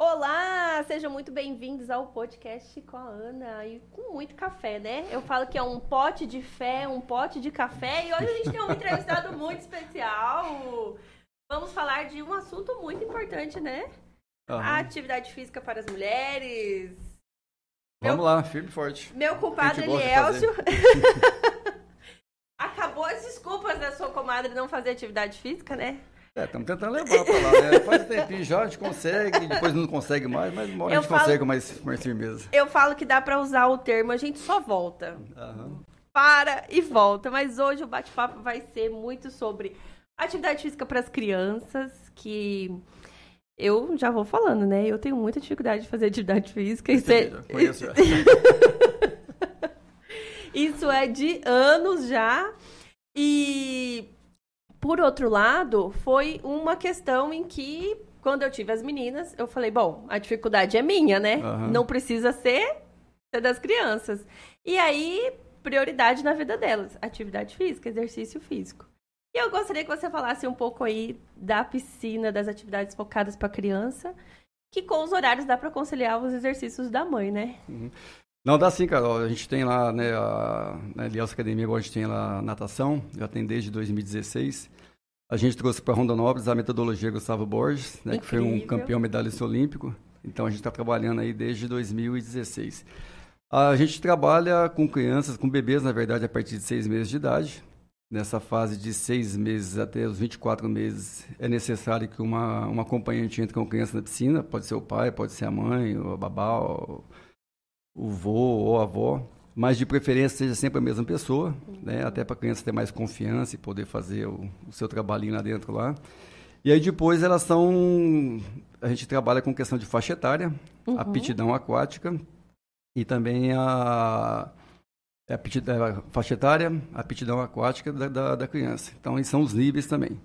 Olá, sejam muito bem-vindos ao podcast com a Ana e com muito café, né? Eu falo que é um pote de fé, um pote de café e hoje a gente tem um entrevistado muito especial. Vamos falar de um assunto muito importante, né? Uhum. A atividade física para as mulheres. Vamos lá, firme e forte. Meu compadre Elielcio. Acabou as desculpas da sua comadre não fazer atividade física, né? É, estamos tentando levar pra lá, né? Faz um tempinho já, a gente consegue, depois não consegue mais, mas uma hora Eu a gente falo- consegue com mais, mais firmeza. Eu falo que dá para usar o termo, a gente só volta. Aham. para e volta. Mas hoje o bate-papo vai ser muito sobre atividade física para as crianças, que eu já vou falando, né? Eu tenho muita dificuldade de fazer atividade física. Isso é, Já Conheço já. isso é de anos já. E, por outro lado, foi uma questão em que, quando eu tive as meninas, eu falei, bom, a dificuldade é minha, né? Aham. Não precisa ser, ser das crianças. E aí, prioridade na vida delas, atividade física, exercício físico. E eu gostaria que você falasse um pouco aí da piscina, das atividades focadas para criança, que com os horários dá para conciliar os exercícios da mãe, né? Não, dá sim, Carol. A gente tem lá, né, a, na Elielso Academia, agora a gente tem lá natação, já tem desde 2016. A gente trouxe para Rondonópolis a metodologia Gustavo Borges, né, que foi um campeão medalhista olímpico. Então a gente está trabalhando aí desde 2016. A gente trabalha com crianças, com bebês, na verdade, a partir de seis meses de idade. Nessa fase de seis meses até os 24 meses, é necessário que uma, uma acompanhante entre com a criança na piscina. Pode ser o pai, pode ser a mãe, o babá, o, o vô ou a avó. Mas de preferência seja sempre a mesma pessoa, né? até para a criança ter mais confiança e poder fazer o, o seu trabalhinho lá dentro lá. E aí depois elas são. A gente trabalha com questão de faixa etária, Uhum. aptidão aquática e também a, a, aptidão, a faixa etária, aptidão aquática da, da, da criança. Então, esses são os níveis também.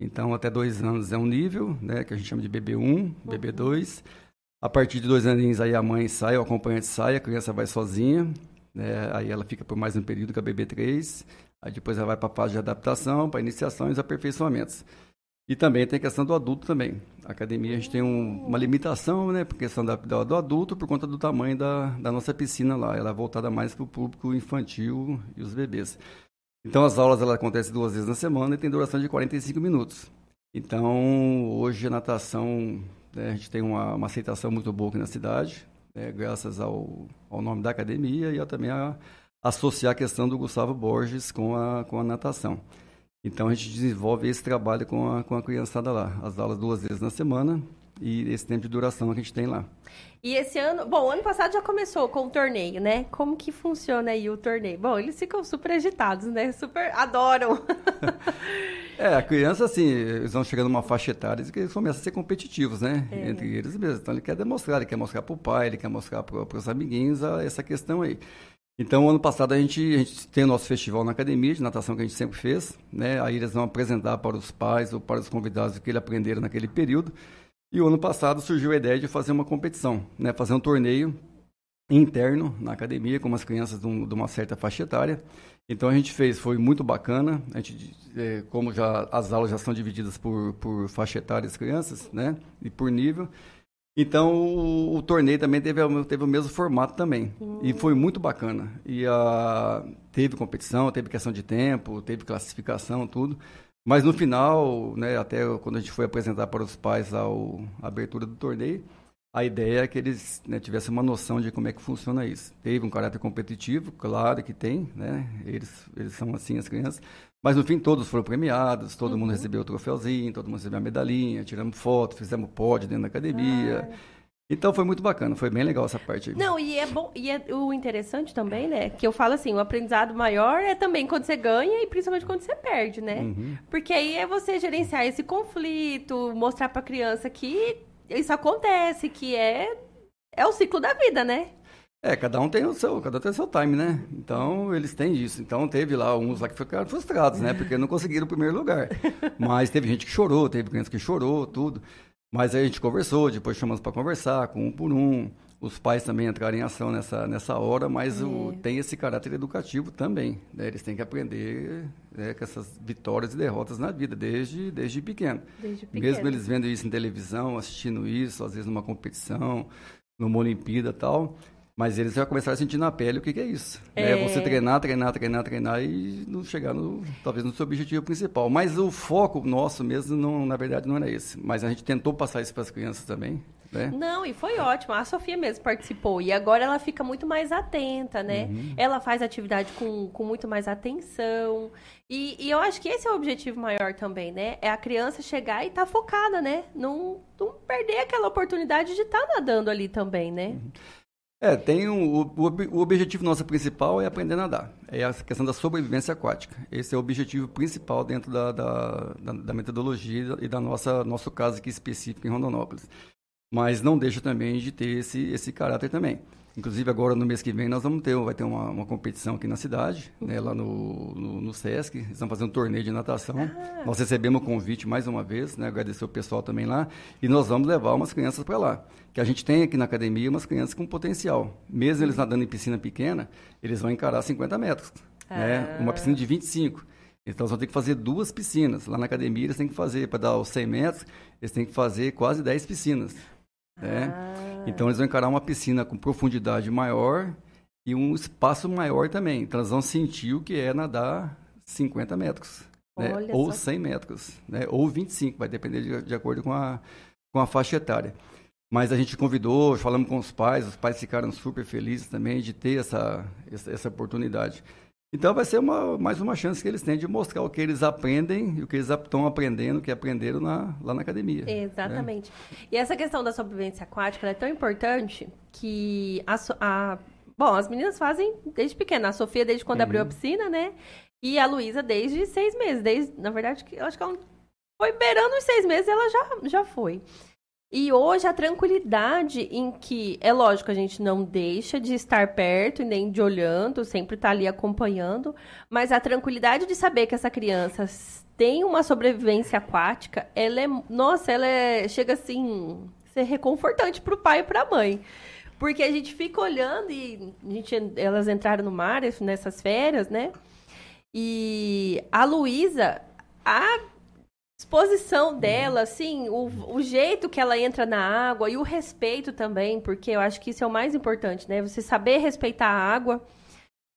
Então, até dois anos é um nível, né, que a gente chama de BB1, BB2. A partir de dois aninhos, aí a mãe sai, o acompanhante sai, a criança vai sozinha. Né, aí ela fica por mais um período que a BB3. Aí depois ela vai para a fase de adaptação, para iniciação e os aperfeiçoamentos. E também tem a questão do adulto também. A academia a gente tem um- uma limitação, né, por questão da, da- do adulto, por conta do tamanho da, da nossa piscina lá. Ela é voltada mais para o público infantil e os bebês. Então as aulas ela acontecem duas vezes na semana e tem duração de 45 minutos. Então hoje a natação, né, a gente tem uma, uma aceitação muito boa aqui na cidade, né, graças ao, ao nome da academia e a, também a associar a questão do Gustavo Borges com a, com a natação. Então a gente desenvolve esse trabalho com a, com a criançada lá. As aulas duas vezes na semana e esse tempo de duração que a gente tem lá. E esse ano, bom, ano passado já começou com o torneio, né? Como que funciona aí o torneio? Bom, eles ficam super agitados, né? Super adoram. É, a criança, assim, eles vão chegando numa faixa etária que eles começam a ser competitivos, né? É. Entre eles mesmos. Então ele quer demonstrar, ele quer mostrar pro pai, ele quer mostrar para os amiguinhos a- essa questão aí. Então, ano passado a gente, a gente tem o nosso festival na academia de natação que a gente sempre fez, né? Aí eles vão apresentar para os pais ou para os convidados o que eles aprenderam naquele período. E o ano passado surgiu a ideia de fazer uma competição, né? Fazer um torneio interno na academia com umas crianças de, um- de uma certa faixa etária. Então a gente fez, foi muito bacana. A gente, eh, como já as aulas já são divididas por, por faixa etária das crianças, né? E por nível. Então o, o torneio também teve, teve o mesmo formato também. E foi muito bacana. E a, teve competição, teve questão de tempo, teve classificação, tudo. Mas no final, né, até quando a gente foi apresentar para os pais ao, a abertura do torneio, a ideia é que eles né, tivessem uma noção de como é que funciona isso. Teve um caráter competitivo, claro que tem, né? Eles, eles são assim, as crianças. Mas no fim todos foram premiados, todo mundo recebeu o troféuzinho, todo mundo recebeu a medalhinha, tiramos foto, fizemos pódio dentro da academia. Então foi muito bacana, foi bem legal essa parte aí. Não, e é bom, e é o interessante também, né? Que eu falo assim, o aprendizado maior é também quando você ganha e principalmente quando você perde, né? Uhum. Porque aí é você gerenciar esse conflito, mostrar pra criança que isso acontece, que é é o ciclo da vida, né? É, cada um tem o seu, cada um tem o seu time, né? Então, eles têm isso. Então, teve lá uns lá que ficaram frustrados, né? Porque não conseguiram o primeiro lugar. Mas teve gente que chorou, teve criança que chorou, tudo. Mas aí a gente conversou, depois chamamos para conversar, com um por um. os pais também entrarem em ação nessa, nessa hora, mas é. o, tem esse caráter educativo também. Né? Eles têm que aprender né, com essas vitórias e derrotas na vida, desde, desde pequeno. Desde pequeno. Mesmo eles vendo isso em televisão, assistindo isso, às vezes numa competição, numa Olimpíada e tal, mas eles já começaram a sentir na pele o que, que é isso. Né? É. Né? Você treinar, treinar, treinar, treinar e não chegar, no, talvez, no seu objetivo principal. Mas o foco nosso mesmo, não, na verdade, não era esse. Mas a gente tentou passar isso para as crianças também. Né? Não, e foi ótimo. A Sofia mesmo participou. E agora ela fica muito mais atenta, né? Uhum. Ela faz atividade com, com muito mais atenção. E, e, eu acho que esse é o objetivo maior também, né? É a criança chegar e estar tá focada, né? Não, não perder aquela oportunidade de estar tá nadando ali também, né? Uhum. É, tem um, o, o, objetivo nosso principal é aprender a nadar. É a questão da sobrevivência aquática. Esse é o objetivo principal dentro da, da, da, da metodologia e da nossa nosso caso aqui específico em Rondonópolis mas não deixa também de ter esse, esse caráter também. Inclusive, agora no mês que vem, nós vamos ter, vai ter uma, uma competição aqui na cidade, uhum. né, lá no, no, no, Sesc. Eles estão fazendo um torneio de natação. Ah. Nós recebemos o convite mais uma vez, né, agradecer o pessoal também lá. E nós vamos levar umas crianças para lá. Que a gente tem aqui na academia umas crianças com potencial. Mesmo eles nadando em piscina pequena, eles vão encarar 50 metros. Né, ah. Né, uma piscina de 25. Então, eles vão ter que fazer duas piscinas. Lá na academia, eles têm que fazer, para dar os 100 metros, eles têm que fazer quase 10 piscinas. Né? Ah. Então eles vão encarar uma piscina com profundidade maior e um espaço maior também. Então eles vão sentir o que é nadar 50 metros. Né? Ou só. 100 metros, né? ou 25, vai depender de, de acordo com a, com a faixa etária. Mas a gente convidou, falamos com os pais, os pais ficaram super felizes também de ter essa, essa, essa oportunidade. Então vai ser uma, mais uma chance que eles têm de mostrar o que eles aprendem e o que eles estão aprendendo, o que aprenderam na, lá na academia. Né? Exatamente. Né? E essa questão da sobrevivência aquática é tão importante que a, a, bom, as meninas fazem desde pequena. A Sofia desde quando uhum. abriu a piscina, né? E a Luísa desde seis meses. Desde, na verdade, eu acho que ela foi beirando os seis meses, ela já, já foi. E hoje a tranquilidade em que, é lógico, a gente não deixa de estar perto e nem de olhando, sempre está ali acompanhando, mas a tranquilidade de saber que essa criança tem uma sobrevivência aquática, ela é, nossa, ela é, chega assim, ser reconfortante para o pai e para a mãe. Porque a gente fica olhando e a gente, elas entraram no mar nessas férias, né? E a Luísa, a exposição dela, assim, o, o jeito que ela entra na água e o respeito também, porque eu acho que isso é o mais importante, né? Você saber respeitar a água.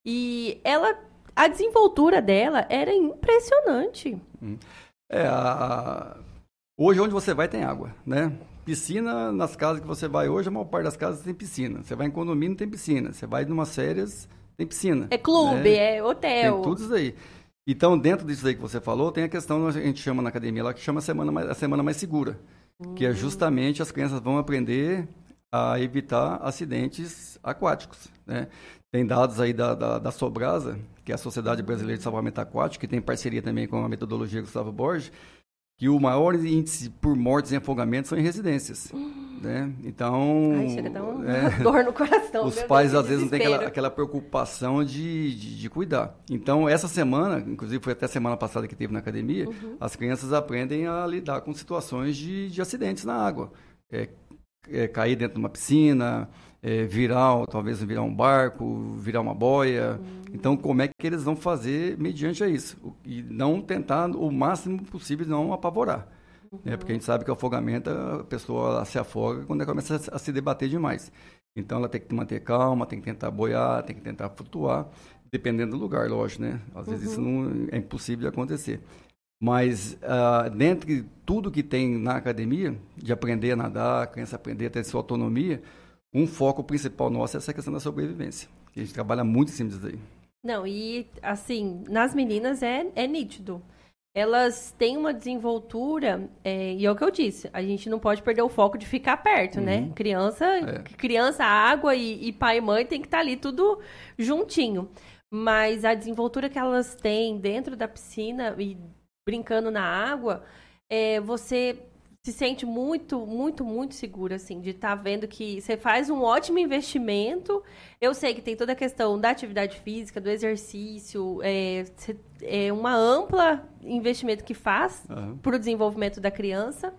E ela, a desenvoltura dela era impressionante. Hum. É, a... hoje onde você vai tem água, né? Piscina nas casas que você vai hoje, a maior parte das casas tem piscina. Você vai em condomínio, tem piscina. Você vai em umas férias, tem piscina. É clube, né? é hotel. Tem tudo isso aí. Então, dentro disso aí que você falou, tem a questão que a gente chama na academia lá, que chama a semana mais, a semana mais segura. Uhum. Que é hum. justamente as crianças vão aprender a evitar acidentes aquáticos. Né? Tem dados aí da, da, da Sobrasa, que é a Sociedade Brasileira de Salvamento Aquático, que tem parceria também com a metodologia Gustavo Borges, que o maior índice por mortes em afogamento são em residências. Uhum. Né? Então. Ai, chega a dar uma é, dor no coração. Os pais, Deus, às vezes, não têm aquela, aquela preocupação de, de, de, cuidar. Então, essa semana, inclusive foi até semana passada que teve na academia, uhum. as crianças aprendem a lidar com situações de, de acidentes na água. É, é, cair dentro de uma piscina, é, virar, talvez virar um barco, virar uma boia. Uhum. Então, como é que eles vão fazer mediante a isso? E não tentar o máximo possível não apavorar. Uhum. Né? Porque a gente sabe que o afogamento, a pessoa se afoga quando ela começa a, se debater demais. Então, ela tem que manter calma, tem que tentar boiar, tem que tentar flutuar, dependendo do lugar, lógico, né? Às vezes isso uhum. não é impossível de acontecer. Mas, uh, dentro de tudo que tem na academia, de aprender a nadar, a criança aprender a ter sua autonomia, um foco principal nosso é essa questão da sobrevivência. A gente trabalha muito em cima disso aí. Não, e assim, nas meninas é, é nítido. Elas têm uma desenvoltura, é, e é o que eu disse, a gente não pode perder o foco de ficar perto, né? uhum. né? Criança, é. criança, água e, e, pai e mãe tem que estar tá ali tudo juntinho. Mas a desenvoltura que elas têm dentro da piscina e brincando na água, é, você se sente muito, muito, muito segura, assim, de estar tá vendo que você faz um ótimo investimento. Eu sei que tem toda a questão da atividade física, do exercício, é, é uma ampla investimento que faz uhum. para o desenvolvimento da criança.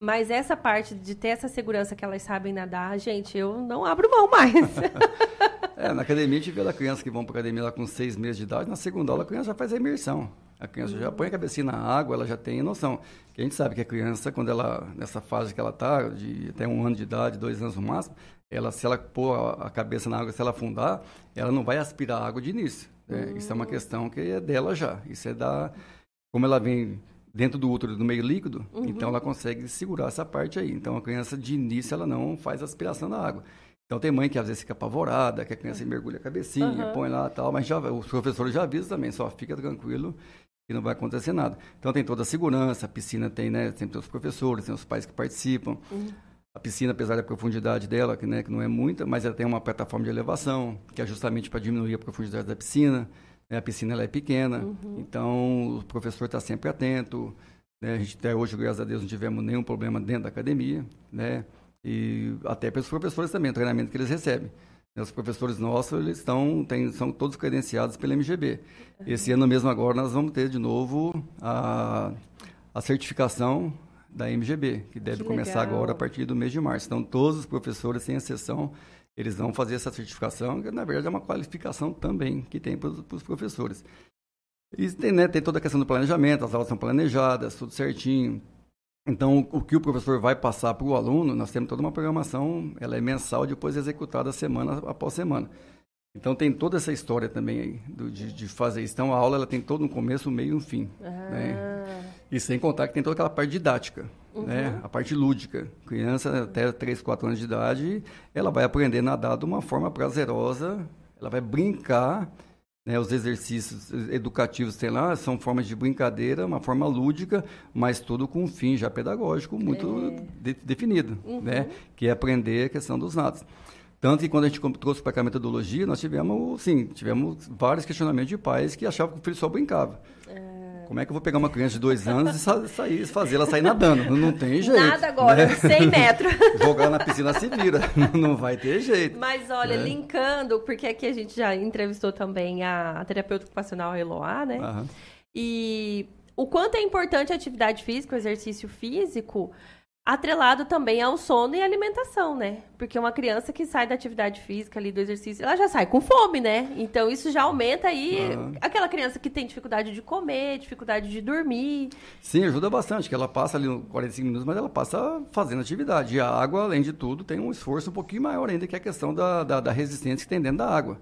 Mas essa parte de ter essa segurança que elas sabem nadar, gente, eu não abro mão mais. é, na academia a gente vê a criança que vão para academia lá com seis meses de idade, na segunda aula a criança já faz a imersão. A criança uhum. já põe a cabecinha na água, ela já tem noção. A gente sabe que a criança, quando ela, nessa fase que ela está, de até um ano de idade, dois anos no máximo, ela, se ela pôr a, a cabeça na água, se ela afundar, ela não vai aspirar água de início. Né? Uhum. Isso é uma questão que é dela já. Isso é da. Como ela vem dentro do útero do meio líquido, uhum. então ela consegue segurar essa parte aí. Então a criança de início ela não faz aspiração da água. Então tem mãe que às vezes fica apavorada, que a criança mergulha a cabecinha, uhum. põe lá tal, mas já, os professores já avisam também, só fica tranquilo que não vai acontecer nada. Então tem toda a segurança, a piscina tem, né, tem os professores, tem os pais que participam. Uhum. A piscina, apesar da profundidade dela, que, né, que não é muita, mas ela tem uma plataforma de elevação, que é justamente para diminuir a profundidade da piscina. Né? A piscina ela é pequena, uhum. então o professor está sempre atento. Né? A gente até hoje, graças a Deus, não tivemos nenhum problema dentro da academia, né? E até para os professores também, o treinamento que eles recebem. Né? Os professores nossos, eles estão, tem, são todos credenciados pela MGB. Esse ano mesmo agora nós vamos ter de novo a, a certificação da MGB, que deve que começar agora a partir do mês de março. Então, todos os professores, sem exceção, eles vão fazer essa certificação, que na verdade é uma qualificação também que tem para os professores. E tem, né, tem toda a questão do planejamento, as aulas são planejadas, tudo certinho. Então, o que o professor vai passar para o aluno, nós temos toda uma programação, ela é mensal, depois executada semana após semana. Então, tem toda essa história também aí, do, de, de, fazer isso. Então, a aula ela tem todo um começo, meio e um fim. Ah. Né? E sem contar que tem toda aquela parte didática. Uhum. Né? A parte lúdica. Criança até 3, 4 anos de idade, ela vai aprender a nadar de uma forma prazerosa, ela vai brincar, né? os exercícios educativos, sei lá, são formas de brincadeira, uma forma lúdica, mas tudo com um fim já pedagógico muito é. de, definido, uhum. né? que é aprender a questão dos nados. Tanto que quando a gente trouxe para cá a metodologia, nós tivemos, sim, tivemos vários questionamentos de pais que achavam que o filho só brincava. É. Como é que eu vou pegar uma criança de dois anos e sair, fazer ela sair nadando? Não, tem jeito. Nada agora, né? 100 metros. Jogar na piscina se vira, não vai ter jeito. Mas olha, né? linkando, porque aqui a gente já entrevistou também a, a terapeuta ocupacional Eloá, né? Uhum. E o quanto é importante a atividade física, o exercício físico, atrelado também ao sono e alimentação, né? Porque uma criança que sai da atividade física ali do exercício, ela já sai com fome, né? Então isso já aumenta aí aquela criança que tem dificuldade de comer, dificuldade de dormir. Sim, ajuda bastante, que ela passa ali 45 minutos, mas ela passa fazendo atividade. E a água, além de tudo, tem um esforço um pouquinho maior ainda que a questão da, da, da resistência que tem dentro da água.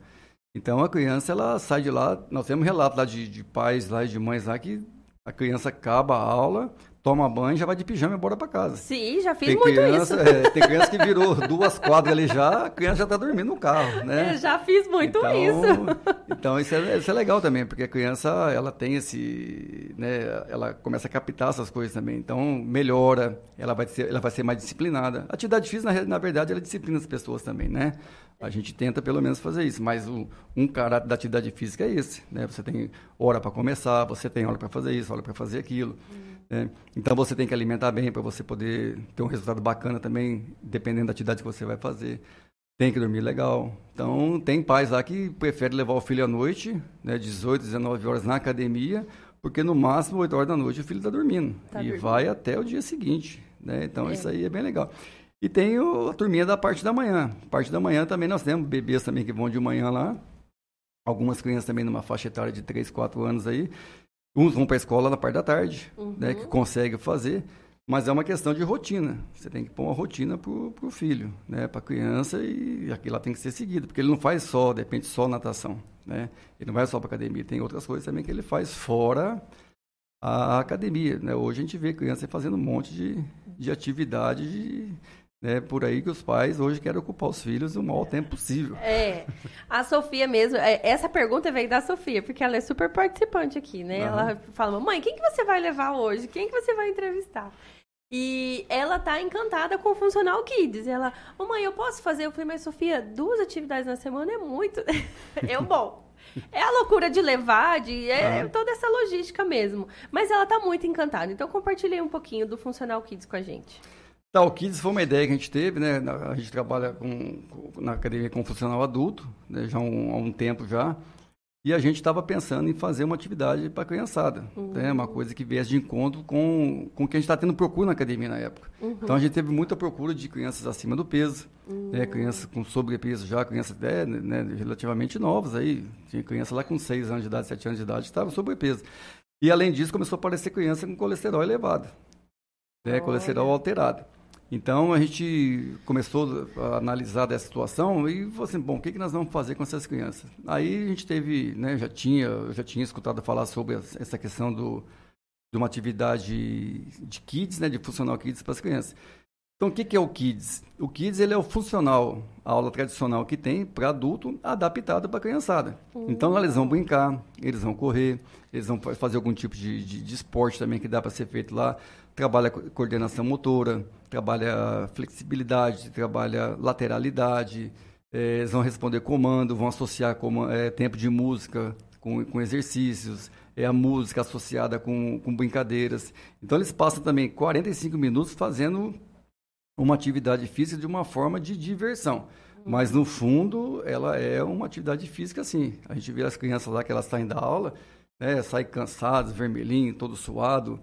Então a criança, ela sai de lá, nós temos relato lá de, de pais lá e de mães lá que a criança acaba a aula, toma banho e já vai de pijama e embora para casa. Sim, já fiz tem muito criança, isso. É, tem criança que virou duas quadras ali já, a criança já está dormindo no carro, né? Eu já fiz muito então, isso. Então isso é, isso é legal também, porque a criança ela tem esse, né, ela começa a captar essas coisas também. Então melhora, ela vai ser, ela vai ser mais disciplinada. A atividade física na, na verdade ela disciplina as pessoas também, né? A gente tenta pelo menos fazer isso, mas o, um caráter da atividade física é esse, né? Você tem hora para começar, você tem hora para fazer isso, hora para fazer aquilo. Hum. Né? Então você tem que alimentar bem para você poder ter um resultado bacana também, dependendo da atividade que você vai fazer. Tem que dormir legal. Então tem pais lá que preferem levar o filho à noite, né, 18, 19 horas na academia, porque no máximo 8 horas da noite o filho está dormindo. Tá e dormindo. vai até o dia seguinte. Né? Então é. isso aí é bem legal. E tem o, a turminha da parte da manhã. Parte da manhã também nós temos bebês também que vão de manhã lá. Algumas crianças também numa faixa etária de 3, 4 anos aí. Uns vão para a escola na parte da tarde, uhum. né, que consegue fazer, mas é uma questão de rotina. Você tem que pôr uma rotina para o filho, né, para a criança, e aquilo lá tem que ser seguido, porque ele não faz só, de repente, só natação. Né? Ele não vai só para academia, tem outras coisas também que ele faz fora a academia. Né? Hoje a gente vê criança fazendo um monte de, de atividade de, né, por aí que os pais hoje querem ocupar os filhos o maior tempo possível. É. A Sofia mesmo, é, essa pergunta veio da Sofia, porque ela é super participante aqui, né? Uhum. Ela fala, mãe, quem que você vai levar hoje? Quem que você vai entrevistar? E ela tá encantada com o Funcional Kids. Ela, oh, mãe, eu posso fazer? Eu falei, mas Sofia, duas atividades na semana é muito. é bom. É a loucura de levar, de é, toda essa logística mesmo. Mas ela tá muito encantada. Então compartilhei um pouquinho do Funcional Kids com a gente. O Kids foi uma ideia que a gente teve, né? A gente trabalha com, na academia com funcional adulto, né? já há um, há um tempo já. E a gente estava pensando em fazer uma atividade para a criançada, uhum. né? uma coisa que viesse de encontro com, com o que a gente está tendo procura na academia na época. Uhum. Então a gente teve muita procura de crianças acima do peso, né? uhum. né? crianças com sobrepeso já, crianças até né, relativamente novas aí. Tinha criança lá com 6 anos de idade, 7 anos de idade que estava sobrepeso. E além disso começou a aparecer criança com colesterol elevado, né? colesterol alterado. Então a gente começou a analisar dessa situação e falou assim, bom, o que, que nós vamos fazer com essas crianças? Aí a gente teve, né, já tinha, já tinha escutado falar sobre essa questão do, de uma atividade de kids, né, de funcional kids para as crianças. Então o que, que é o kids? O kids ele é o funcional, a aula tradicional que tem para adulto adaptado para a criançada. Uhum. Então lá eles vão brincar, eles vão correr, eles vão fazer algum tipo de, de, de esporte também que dá para ser feito lá trabalha coordenação motora, trabalha flexibilidade, trabalha lateralidade, é, eles vão responder comando, vão associar como, é, tempo de música com, com exercícios, é a música associada com, com brincadeiras. Então eles passam também 45 minutos fazendo uma atividade física de uma forma de diversão. Mas no fundo, ela é uma atividade física, sim. A gente vê as crianças lá que elas saem da aula, né, saem cansadas, vermelhinho, todo suado.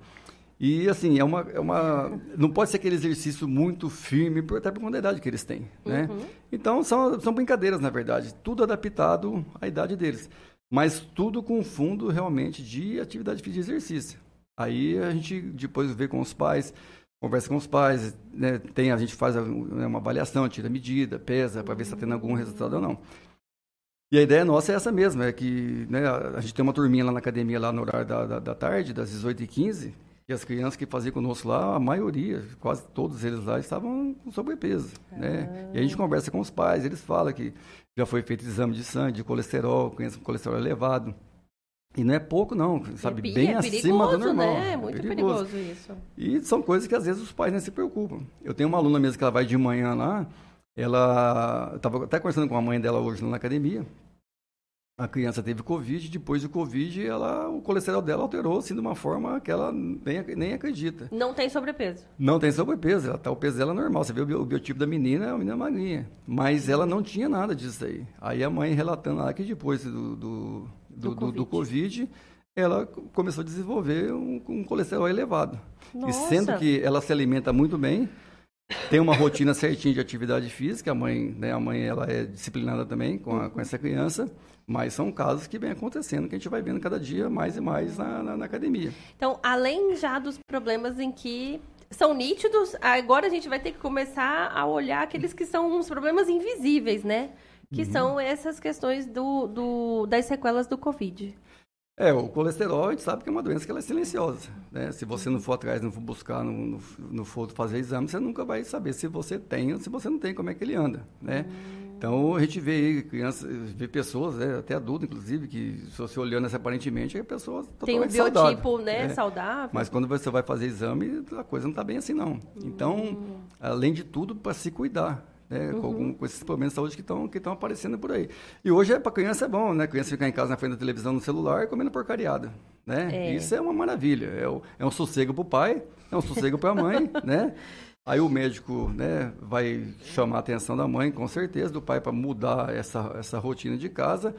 E assim, é uma, é uma. Não pode ser aquele exercício muito firme, até por conta da idade que eles têm. Né? Uhum. Então são, são brincadeiras, na verdade. Tudo adaptado à idade deles. Mas tudo com fundo realmente de atividade física de exercício. Aí a gente depois vê com os pais, conversa com os pais, né? Tem, a gente faz né, uma avaliação, tira medida, pesa, para ver se está tendo algum resultado ou não. E a ideia nossa é essa mesma, é que né, a gente tem uma turminha lá na academia, lá no horário da, da, da tarde, das 18h15, e as crianças que faziam conosco lá, a maioria, quase todos eles lá, estavam com sobrepeso. Ah. Né? E a gente conversa com os pais, eles falam que já foi feito exame de sangue, de colesterol, criança com colesterol elevado. E não é pouco, não, sabe? É, Bem é acima do normal. Né? É muito perigoso. perigoso isso. E são coisas que às vezes os pais nem se preocupam. Eu tenho uma aluna mesmo que ela vai de manhã lá, ela estava até conversando com a mãe dela hoje na academia, a criança teve Covid, depois do Covid, ela, o colesterol dela alterou assim, de uma forma que ela nem, nem acredita. Não tem sobrepeso? Não tem sobrepeso, ela tá, o peso dela é normal. Você vê o, biotipo da menina, é uma menina magrinha. Mas ela não tinha nada disso aí. Aí a mãe relatando lá que depois do, do, do, do, COVID. do COVID. ela começou a desenvolver um, um colesterol elevado. Nossa. E sendo que ela se alimenta muito bem, tem uma rotina certinha de atividade física, a mãe, né, a mãe ela é disciplinada também com, a, com essa criança. Mas são casos que vem acontecendo, que a gente vai vendo cada dia mais e mais na, na, na academia. Então, além já dos problemas em que são nítidos, agora a gente vai ter que começar a olhar aqueles que são uns problemas invisíveis, né? Que uhum. são essas questões do, do, das sequelas do Covid. É, o colesterol a gente sabe que é uma doença que é silenciosa. Né? Se você não for atrás, não for buscar, não, não, não for fazer exame, você nunca vai saber se você tem ou se você não tem, como é que ele anda. Né? Uhum. Então a gente vê aí crianças, vê pessoas, né, até adultos inclusive, que se você olhando essa aparentemente é pessoas Tem um biotipo, saudável, né, né, saudável. Mas quando você vai fazer exame, a coisa não está bem assim não. Então, hum. além de tudo, para se cuidar. Né, uhum. com, algum, com, esses problemas de saúde que estão que aparecendo por aí. E hoje é, para criança é bom, né? Criança ficar em casa na frente da televisão, no celular, comendo porcariada. Né? É. Isso é uma maravilha. É, o, é um sossego para o pai, é um sossego para a mãe, né? Aí o médico né, vai chamar a atenção da mãe, com certeza, do pai para mudar essa, essa rotina de casa.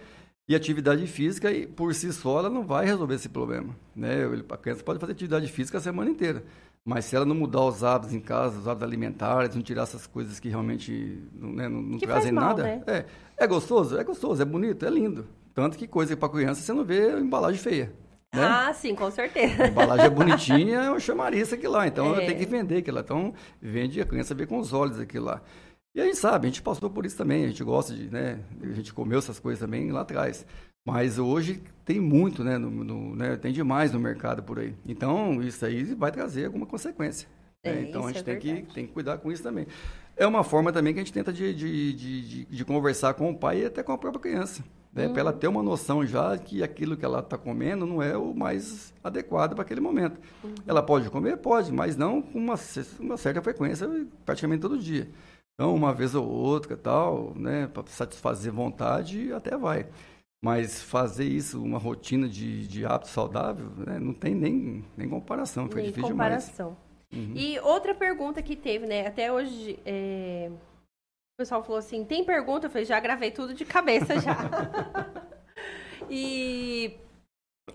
E atividade física, por si só, ela não vai resolver esse problema. Né? A criança pode fazer atividade física a semana inteira. Mas se ela não mudar os hábitos em casa, os hábitos alimentares, não tirar essas coisas que realmente né, não, não trazem mal, nada. Né? É, é gostoso? É gostoso, é bonito, é lindo. Tanto que coisa para criança você não vê embalagem feia. Né? Ah, sim, com certeza. A embalagem é bonitinha, é um chamariz aqui lá. Então, é. tem que vender aquilo lá. Então, vende a criança vê com os olhos aquilo lá. E a gente sabe, a gente passou por isso também. A gente gosta de, né? A gente comeu essas coisas também lá atrás. Mas hoje tem muito, né, no, no, né? Tem demais no mercado por aí. Então, isso aí vai trazer alguma consequência. Né? É, então, a gente é tem, que, tem que cuidar com isso também. É uma forma também que a gente tenta de, de, de, de, conversar com o pai e até com a própria criança né, uhum. para ela ter uma noção já que aquilo que ela está comendo não é o mais adequado para aquele momento. Uhum. Ela pode comer? Pode, mas não com uma, uma certa frequência, praticamente todo dia. Então, uma vez ou outra, tal, né, para satisfazer vontade, até vai. Mas fazer isso, uma rotina de, de hábito saudável, né, não tem nem, nem comparação, fica nem difícil comparação. demais. Uhum. E outra pergunta que teve, né, até hoje, é, o pessoal falou assim: tem pergunta? Eu falei: já gravei tudo de cabeça já. E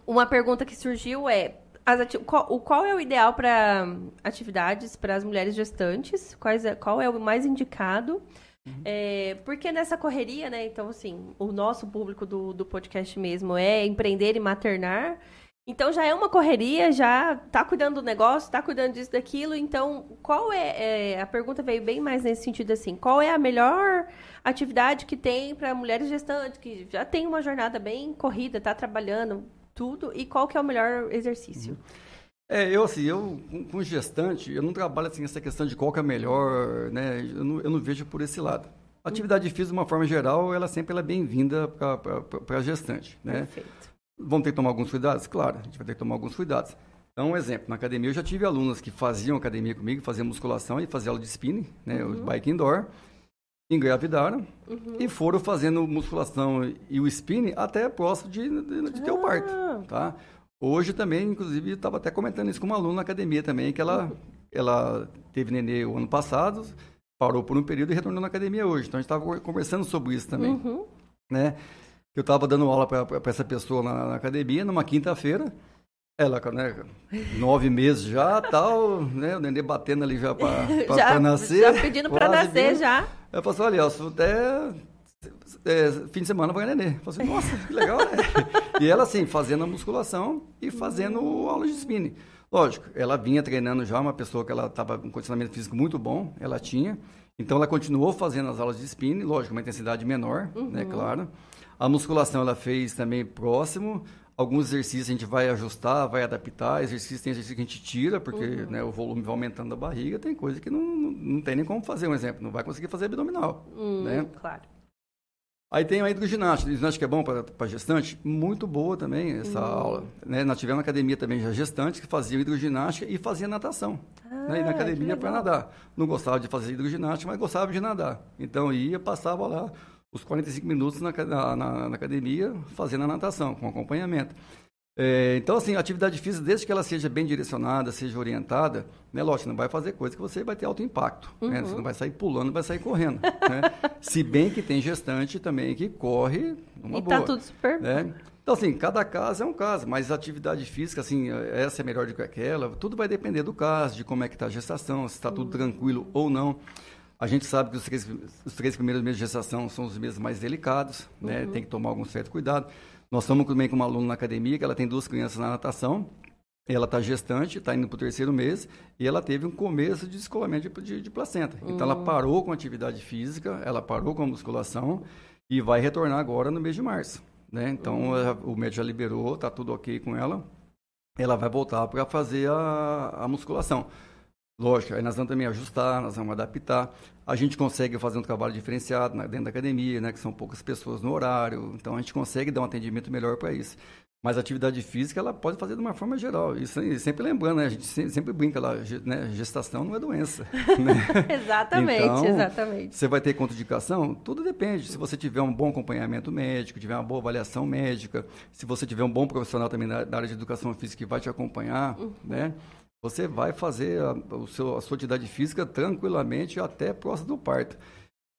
uma pergunta que surgiu é: ati... qual, qual, é o ideal para atividades para as mulheres gestantes? Quais é, qual é o mais indicado? Uhum. É, porque nessa correria, né? Então, assim, o nosso público do, do podcast mesmo é empreender e maternar. Então já é uma correria, já tá cuidando do negócio, tá cuidando disso, daquilo. Então, qual é, é, A pergunta veio bem mais nesse sentido assim: qual é a melhor atividade que tem para mulheres gestantes, que já tem uma jornada bem corrida, tá trabalhando tudo, e qual que é o melhor exercício? Uhum. É, eu assim, eu com gestante, eu não trabalho assim essa questão de qual que é melhor, né? Eu não, eu não vejo por esse lado. A atividade física, de uma forma geral, ela sempre ela é bem-vinda para a gestante, né? Perfeito. Vão ter que tomar alguns cuidados? Claro, a gente vai ter que tomar alguns cuidados. Então, um exemplo, na academia eu já tive alunas que faziam academia comigo, faziam musculação e faziam aula de spinning, né, uhum. o bike indoor, engravidaram uhum. e foram fazendo musculação e o spinning até próximo de, de, de ter o parto, ah. tá? Hoje também, inclusive, estava até comentando isso com uma aluna na academia também, que ela, ela teve nenê o ano passado, parou por um período e retornou na academia hoje. Então, a gente estava conversando sobre isso também, uhum. né? Eu estava dando aula para essa pessoa na, na academia, numa quinta-feira. Ela, né, nove meses já, tal, né, o nenê batendo ali já para nascer. Já pedindo para nascer, já. Eu falei assim, olha, até é, fim de semana vai ganhar nenê. Eu falei assim, nossa, que legal, né? e ela, assim, fazendo a musculação e fazendo aula de spinning. Lógico, ela vinha treinando já, uma pessoa que ela estava com um condicionamento físico muito bom, ela tinha. Então, ela continuou fazendo as aulas de spinning, lógico, uma intensidade menor, né, uhum. né, claro. A musculação ela fez também próximo. Alguns exercícios a gente vai ajustar, vai adaptar. Exercícios tem exercício que a gente tira, porque uhum. né, o volume vai aumentando da barriga. Tem coisa que não, não, não, tem nem como fazer, um exemplo. Não vai conseguir fazer abdominal. Uhum, né? Claro. Aí tem a hidroginástica. Hidroginástica é bom para gestante? Muito boa também essa uhum. aula. Né? Nós tivemos na academia também já gestantes que faziam hidroginástica e faziam natação. Ah, né? E na academia para nadar. Não gostava de fazer hidroginástica, mas gostava de nadar. Então ia, passava lá os 45 minutos na, na, na academia fazendo a natação, com acompanhamento. É, então, assim, a atividade física, desde que ela seja bem direcionada, seja orientada, né, lógico, não vai fazer coisa que você vai ter alto impacto. Uhum. Né? Você não vai sair pulando, vai sair correndo. né? Se bem que tem gestante também que corre numa e tá boa. tá tudo super né? Então, assim, cada caso é um caso, mas a atividade física, assim, essa é melhor do que aquela, tudo vai depender do caso, de como é que está a gestação, se está tudo uhum. tranquilo ou não. A gente sabe que os três, os três primeiros meses de gestação são os meses mais delicados, né? uhum. né? Tem que tomar algum certo cuidado. Nós estamos também com uma aluna na academia, que ela tem duas crianças na natação. Ela está gestante, está indo para o terceiro mês, e ela teve um começo de descolamento de, de, de placenta. Uhum. Então, ela hum. parou com a atividade física, ela parou com a musculação, e vai retornar agora no mês de março. Né? Então, uhum. ela, o médico já liberou, está tudo ok com ela. Ela vai voltar para fazer a, a musculação. Lógico, aí nós vamos também ajustar, nós vamos adaptar. A gente consegue fazer um trabalho diferenciado dentro da academia, né, que são poucas pessoas no horário, então a gente consegue dar um atendimento melhor para isso. Mas a atividade física, ela pode fazer de uma forma geral. Isso sempre lembrando, né? A gente sempre brinca lá, né? gestação não é doença. Né? exatamente, então, exatamente. Você vai ter contraindicação? Tudo depende. Se você tiver um bom acompanhamento médico, tiver uma boa avaliação médica, se você tiver um bom profissional também da, área de educação física que vai te acompanhar, uhum. né? Você vai fazer a, o seu, a sua atividade física tranquilamente até próximo do parto.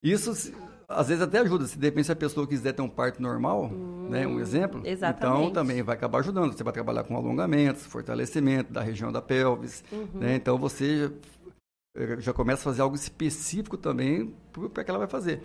Isso, às vezes, até ajuda. Se de repente a pessoa quiser ter um parto normal, hum, né, um exemplo, exatamente. então também vai acabar ajudando. Você vai trabalhar com alongamentos, fortalecimento da região da pelvis. Uhum. Né, então, você já, já começa a fazer algo específico também para que ela vai fazer.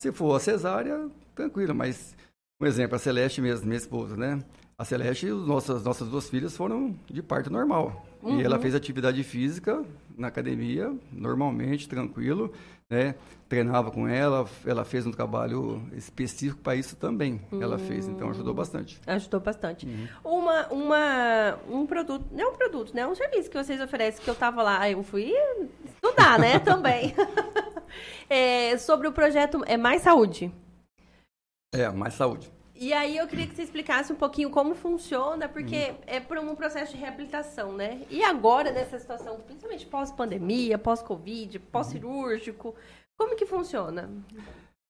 Se for a cesárea, tranquilo, mas, um exemplo, a Celeste mesmo, minha esposa, né? A Celeste, nossas, nossas duas filhas foram de parto normal. Uhum. E ela uhum. fez atividade física na academia, normalmente, tranquilo, né? Treinava com ela, ela fez um trabalho específico para isso também. Uhum. Ela fez, então ajudou bastante. Ajudou bastante. Uhum. Uma, uma, um produto, não é um produto, né? Um serviço que vocês oferecem que eu estava lá, eu fui estudar, né? também. é, sobre o projeto é Mais Saúde. É, Mais Saúde. E aí eu queria que você explicasse um pouquinho como funciona, porque hum. é por um processo de reabilitação, né? E agora, nessa situação, principalmente pós-pandemia, pós-Covid, pós-cirúrgico, como que funciona?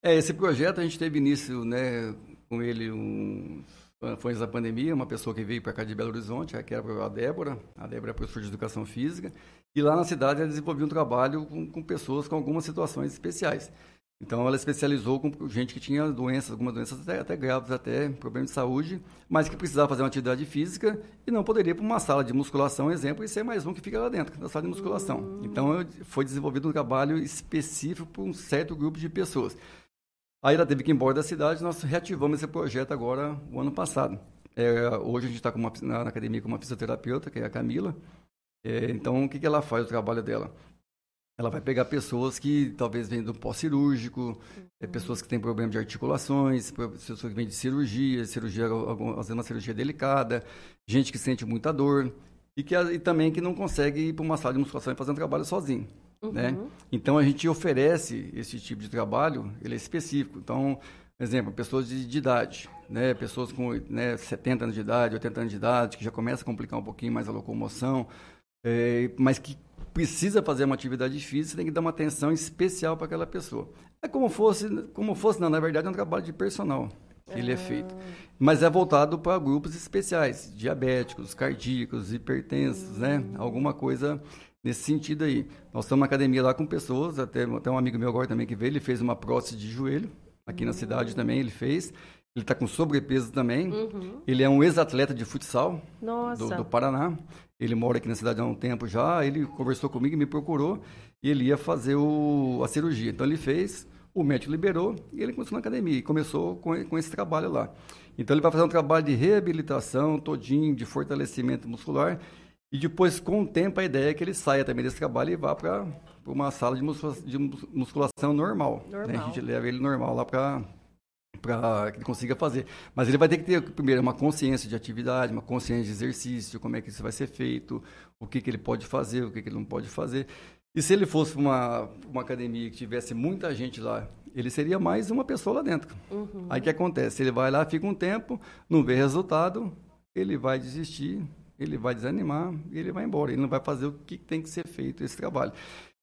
É, esse projeto a gente teve início, né, com ele um, foi antes da pandemia, uma pessoa que veio para cá de Belo Horizonte, que era a Débora, a Débora é professora de Educação Física, e lá na cidade ela desenvolveu um trabalho com, com pessoas com algumas situações especiais. Então ela especializou com gente que tinha doenças, algumas doenças até, até graves, até problemas de saúde, mas que precisava fazer uma atividade física e não poderia ir para uma sala de musculação, exemplo, e ser mais um que fica lá dentro da sala de musculação. Uhum. Então foi desenvolvido um trabalho específico para um certo grupo de pessoas. Aí ela teve que ir embora da cidade, nós reativamos esse projeto agora o ano passado. É, hoje a gente está na, na, academia com uma fisioterapeuta, que é a Camila. É, então o que, que ela faz, o trabalho dela? Ela vai pegar pessoas que talvez vêm do pós-cirúrgico, uhum. é, pessoas que têm problema de articulações, pessoas que vêm de cirurgia, cirurgia, às vezes uma cirurgia delicada, gente que sente muita dor e, que, e também que não consegue ir para uma sala de musculação e fazer um trabalho sozinho. Né? Uhum. Né? Então a gente oferece esse tipo de trabalho, ele é específico. Então, exemplo, pessoas de, de idade, né? pessoas com né, 70 anos de idade, 80 anos de idade, que já começa a complicar um pouquinho mais a locomoção, é, mas que precisa fazer uma atividade física, tem que dar uma atenção especial para aquela pessoa. É como fosse, como fosse, não, na verdade é um trabalho de personal que ele é feito. Mas é voltado para grupos especiais, diabéticos, cardíacos, hipertensos, né? Uhum. Alguma coisa nesse sentido aí. Nós estamos na academia lá com pessoas, até, até um amigo meu agora também que veio, ele fez uma prótese de joelho, aqui na cidade também ele fez. Ele está com sobrepeso também. Uhum. Ele é um ex-atleta de futsal do, do, Paraná. Ele mora aqui na cidade há um tempo já. Ele conversou comigo, me procurou e ele ia fazer o, a cirurgia. Então ele fez, o médico liberou e ele começou na academia e começou com, com esse trabalho lá. Então ele vai fazer um trabalho de reabilitação todinho, de fortalecimento muscular. E depois, com o tempo, a ideia é que ele saia também desse trabalho e vá para uma sala de, musculação, de musculação normal. normal. Né? A gente leva ele normal lá para para que ele consiga fazer. Mas ele vai ter que ter, primeiro, uma consciência de atividade, uma consciência de exercício, como é que isso vai ser feito, o que, que ele pode fazer, o que, que ele não pode fazer. E se ele fosse uma, uma academia que tivesse muita gente lá, ele seria mais uma pessoa lá dentro. Uhum. Aí o que acontece? Ele vai lá, fica um tempo, não vê resultado, ele vai desistir, ele vai desanimar e ele vai embora. Ele não vai fazer o que tem que ser feito esse trabalho.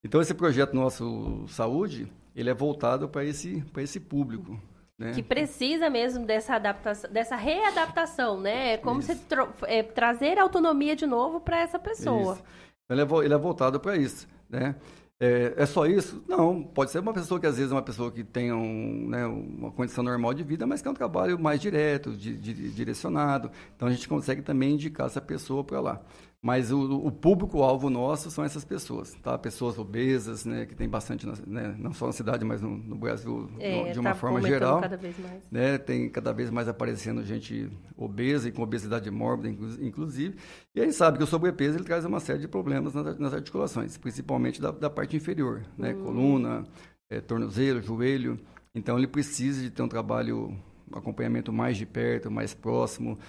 Então esse projeto nosso Saúde, ele é voltado para esse, para esse público. Né? Que precisa mesmo dessa adaptação, dessa readaptação, né? É como se é, trazer autonomia de novo para essa pessoa. Isso. Ele, é, ele é voltado para isso, né? É, é, só isso? Não, pode ser uma pessoa que às vezes é uma pessoa que tem um, né, uma condição normal de vida, mas que é um trabalho mais direto, de, de, direcionado. Então a gente consegue também indicar essa pessoa para lá. Mas o, o público-alvo nosso são essas pessoas, tá? Pessoas obesas, né? Que tem bastante, né? não só na cidade, mas no, no Brasil é, de uma tá forma geral. cada vez mais. Né? Tem cada vez mais aparecendo gente obesa e com obesidade mórbida, inclusive. E a gente sabe que o sobrepeso ele traz uma série de problemas nas, nas articulações, principalmente da, da parte inferior, né? Hum. Coluna, é, tornozelo, joelho. Então ele precisa de ter um trabalho, um acompanhamento mais de perto, mais próximo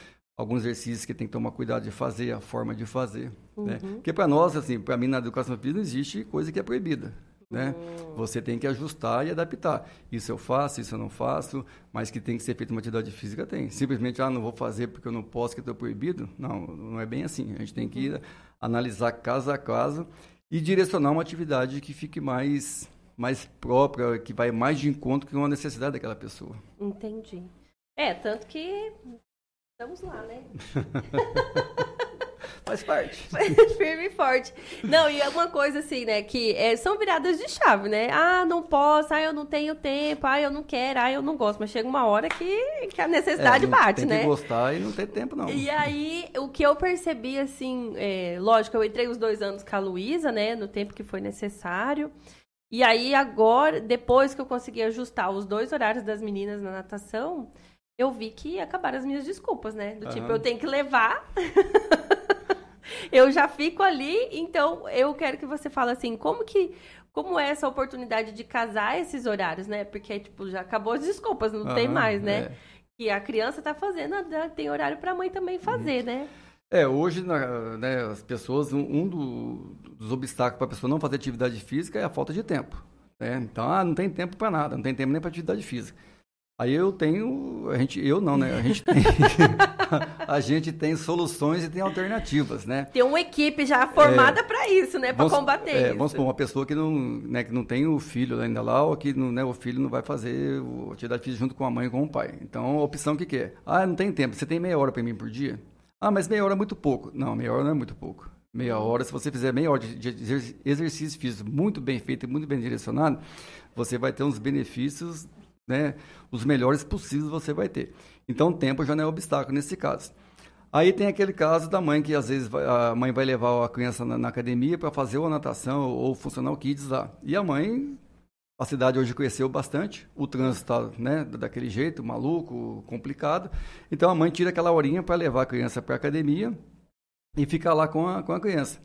alguns exercícios que tem que tomar cuidado de fazer, a forma de fazer. Né? Uhum. Né? Porque para nós, assim, para mim na educação física não existe coisa que é proibida. Né? Uhum. Você tem que ajustar e adaptar. Isso eu faço, isso eu não faço, mas que tem que ser feita uma atividade física, tem. Simplesmente, ah, não vou fazer porque eu não posso, que estou proibido. Não, não é bem assim. A gente tem que uhum. analisar caso a caso e direcionar uma atividade que fique mais, mais própria, que vai mais de encontro com a necessidade daquela pessoa. Entendi. É, tanto que Estamos lá, né? Faz parte. Firme e forte. Não, e é uma coisa assim, né? Que é, são viradas de chave, né? Ah, não posso, ah, eu não tenho tempo, ah, eu não quero, ah, eu não gosto. Mas chega uma hora que, que a necessidade é, bate, tem né? Tem que gostar e não tem tempo, não. E aí, o que eu percebi, assim, é, lógico, eu entrei os dois anos com a Luísa, né? No tempo que foi necessário. E aí, agora, depois que eu consegui ajustar os dois horários das meninas na natação eu vi que acabaram as minhas desculpas, né? Do uhum. tipo, eu tenho que levar. eu já fico ali, então eu quero que você fale assim, como que como é essa oportunidade de casar esses horários, né? Porque tipo, já acabou as desculpas, não uhum, tem mais, né? É. Que a criança tá fazendo, tem horário para a mãe também fazer, uhum. né? É, hoje, né, as pessoas, um, do, dos obstáculos para a pessoa não fazer atividade física é a falta de tempo. Né? Então, ah, não tem tempo para nada, não tem tempo nem para atividade física. Aí eu tenho, a gente, eu não, né? A gente tem, a gente tem soluções e tem alternativas, né? Tem uma equipe já formada é, para isso, né? Para combater é, isso. Vamos supor, uma pessoa que não, né, que não tem o filho ainda lá, ou que não, né, o filho não vai fazer a atividade física junto com a mãe ou com o pai. Então, a opção que, que é? Ah, não tem tempo. Você tem meia hora para mim por dia? Ah, mas meia hora é muito pouco. Não, meia hora não é muito pouco. Meia hora, se você fizer meia hora de, de exercício físico muito bem feito e muito bem direcionado, você vai ter uns benefícios, né, os melhores possíveis você vai ter. Então, o tempo já não é obstáculo nesse caso. Aí tem aquele caso da mãe que às vezes a mãe vai levar a criança na, na academia para fazer ou natação ou funcional kids lá. E a mãe, a cidade hoje cresceu bastante, o trânsito está né, daquele jeito, maluco, complicado. Então a mãe tira aquela horinha para levar a criança para a academia e fica lá com a, com a criança.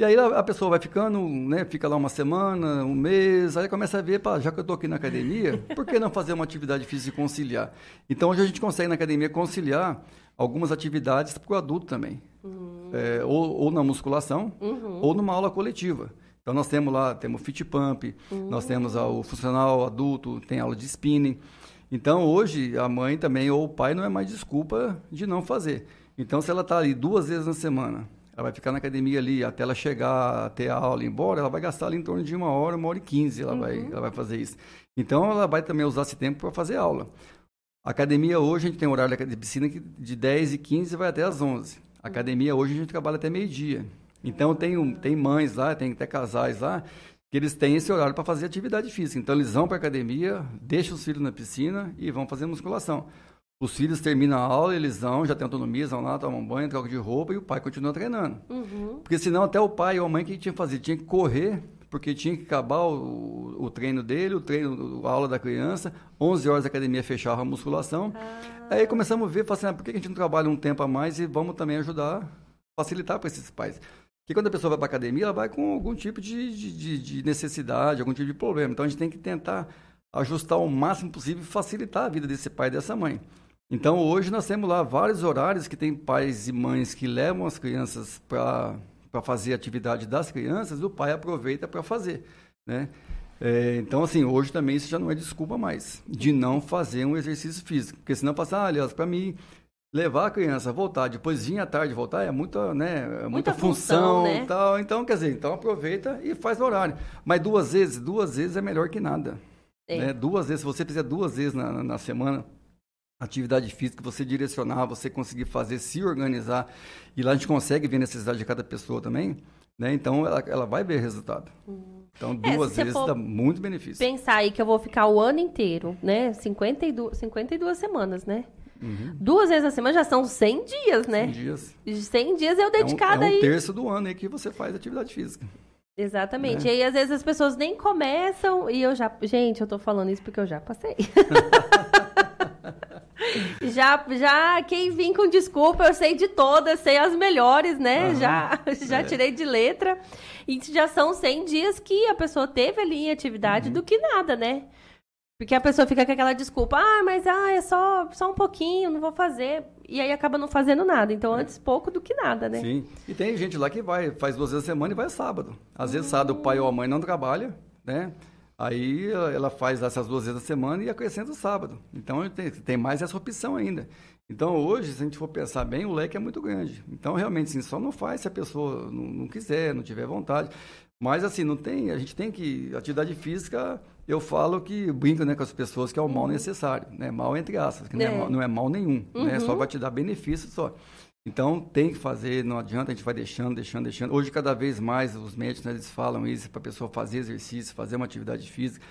E aí a, pessoa vai ficando, né, fica lá uma semana, um mês, aí começa a ver, pá, já que eu estou aqui na academia, por que não fazer uma atividade física e conciliar? Então hoje a gente consegue na academia conciliar algumas atividades para o adulto também. Uhum. É, ou, ou, na musculação, uhum. ou numa aula coletiva. Então nós temos lá, temos fit pump, uhum. nós temos o funcional adulto, tem aula de spinning. Então hoje a mãe também ou o pai não é mais desculpa de não fazer. Então se ela está ali duas vezes na semana, ela vai ficar na academia ali até ela chegar, até a aula ir embora, ela vai gastar ali em torno de uma hora, uma hora e quinze ela, vai, uhum. ela vai fazer isso. Então ela vai também usar esse tempo para fazer aula. Academia hoje, a gente tem horário de piscina que de 10 e 15 vai até as 11. Academia hoje a gente trabalha até meio-dia. Então tem, tem mães lá, tem até casais lá, que eles têm esse horário para fazer atividade física. Então eles vão para a academia, deixam os filhos na piscina e vão fazer musculação. Os filhos terminam a aula, eles vão, já têm autonomia, vão lá, tomam banho, trocam de roupa e o pai continua treinando. Uhum. Porque senão até o pai ou a mãe que tinha que fazer? Tinha que correr porque tinha que acabar o, o treino dele, o treino, a aula da criança, 11 horas a academia fechava a musculação. Ah. Aí começamos a ver, assim, ah, por que a gente não trabalha um tempo a mais e vamos também ajudar, facilitar para esses pais. Porque quando a pessoa vai para a academia, ela vai com algum tipo de, de, de, necessidade, algum tipo de problema. Então a gente tem que tentar ajustar o máximo possível e facilitar a vida desse pai e dessa mãe. Então hoje nós temos lá vários horários que tem pais e mães que levam as crianças para fazer a atividade das crianças, o pai aproveita para fazer, né? É, então, assim, hoje também isso já não é desculpa mais de não fazer um exercício físico. Porque senão passar, ah, aliás, para mim levar a criança, voltar, depois vir à tarde voltar, é muita, né, é muita, muita função, e né? tal. Então, quer dizer, então aproveita e faz no horário. Mas duas vezes, duas vezes é melhor que nada. É. Né? Duas vezes, se você fizer duas vezes na, na semana, atividade física, você direcionar, você conseguir fazer, se organizar, e lá a gente consegue ver a necessidade de cada pessoa também, né? Então ela, ela vai ver resultado. Hum. Então, é, duas é, vezes dá muito benefício. Pensar aí que eu vou ficar o ano inteiro, né? 52, 52 semanas, né? Uhum. Duas vezes na semana já são 100 dias, né? 100 dias. 100 dias eu dedicada é um, é um aí. terço do ano aí que você faz atividade física. Exatamente. Né? E aí, às vezes, as pessoas nem começam e eu já. Gente, eu tô falando isso porque eu já passei. já, já, quem vim com desculpa, eu sei de todas, sei as melhores, né? Uhum. Já, já é. tirei de letra. E já são 100 dias que a pessoa teve ali em atividade uhum. do que nada, né? Porque a pessoa fica com aquela desculpa, ah, mas ah, é só, só um pouquinho, não vou fazer. E aí acaba não fazendo nada. Então, é. antes pouco do que nada, né? Sim. E tem gente lá que vai, faz duas vezes a semana e vai sábado. Às vezes sábado o pai ou a mãe não trabalha, né? Aí ela faz essas duas vezes a semana e acrescenta o sábado. Então tem, tem mais essa opção ainda. Então hoje, se a gente for pensar bem, o leque é muito grande. Então realmente, sim, só não faz se a pessoa não, não quiser, não tiver vontade. Mas assim, não tem, a gente tem que. Atividade física, eu falo que brinco né, com as pessoas que é o mal necessário, né? Mal entre aspas, que é. Não, é mal, não, é mal, nenhum, uhum. né? Só uhum. vai te dar benefício só. Então tem que fazer, não adianta, a gente vai deixando, deixando, deixando. Hoje, cada vez mais, os médicos né, eles falam isso para a pessoa fazer exercício, fazer uma atividade física.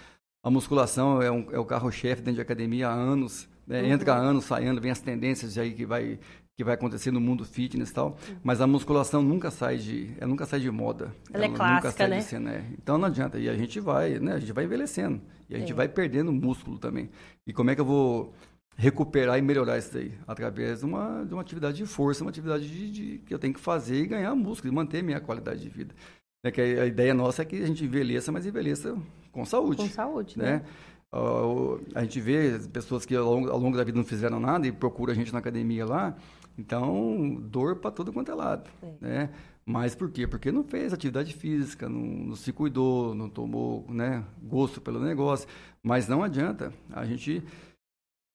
A musculação é, um, é o carro-chefe dentro de academia há anos. Né? Uhum. Entra anos, saindo, vem as tendências aí que vai, que vai acontecer no mundo fitness e tal. Uhum. Mas a musculação nunca sai de, ela nunca sai de moda. Ela, é ela é clássica, nunca sai né? Então não adianta. E a gente vai, né? A gente vai envelhecendo. E a gente é. vai perdendo músculo também. E como é que eu vou recuperar e melhorar isso daí? Através de uma, de uma atividade de força, uma atividade de, de, que eu tenho que fazer e ganhar músculo, e manter minha qualidade de vida. É que a, ideia nossa é que a gente envelheça, mas envelheça com saúde. Com saúde, né? né? Uh, a gente vê pessoas que ao longo, ao longo, da vida não fizeram nada e procura a gente na academia lá, então dor para todo quanto é lado, é. né? Mas por quê? Porque não fez atividade física, não, não, se cuidou, não tomou né, gosto pelo negócio. Mas não adianta. A gente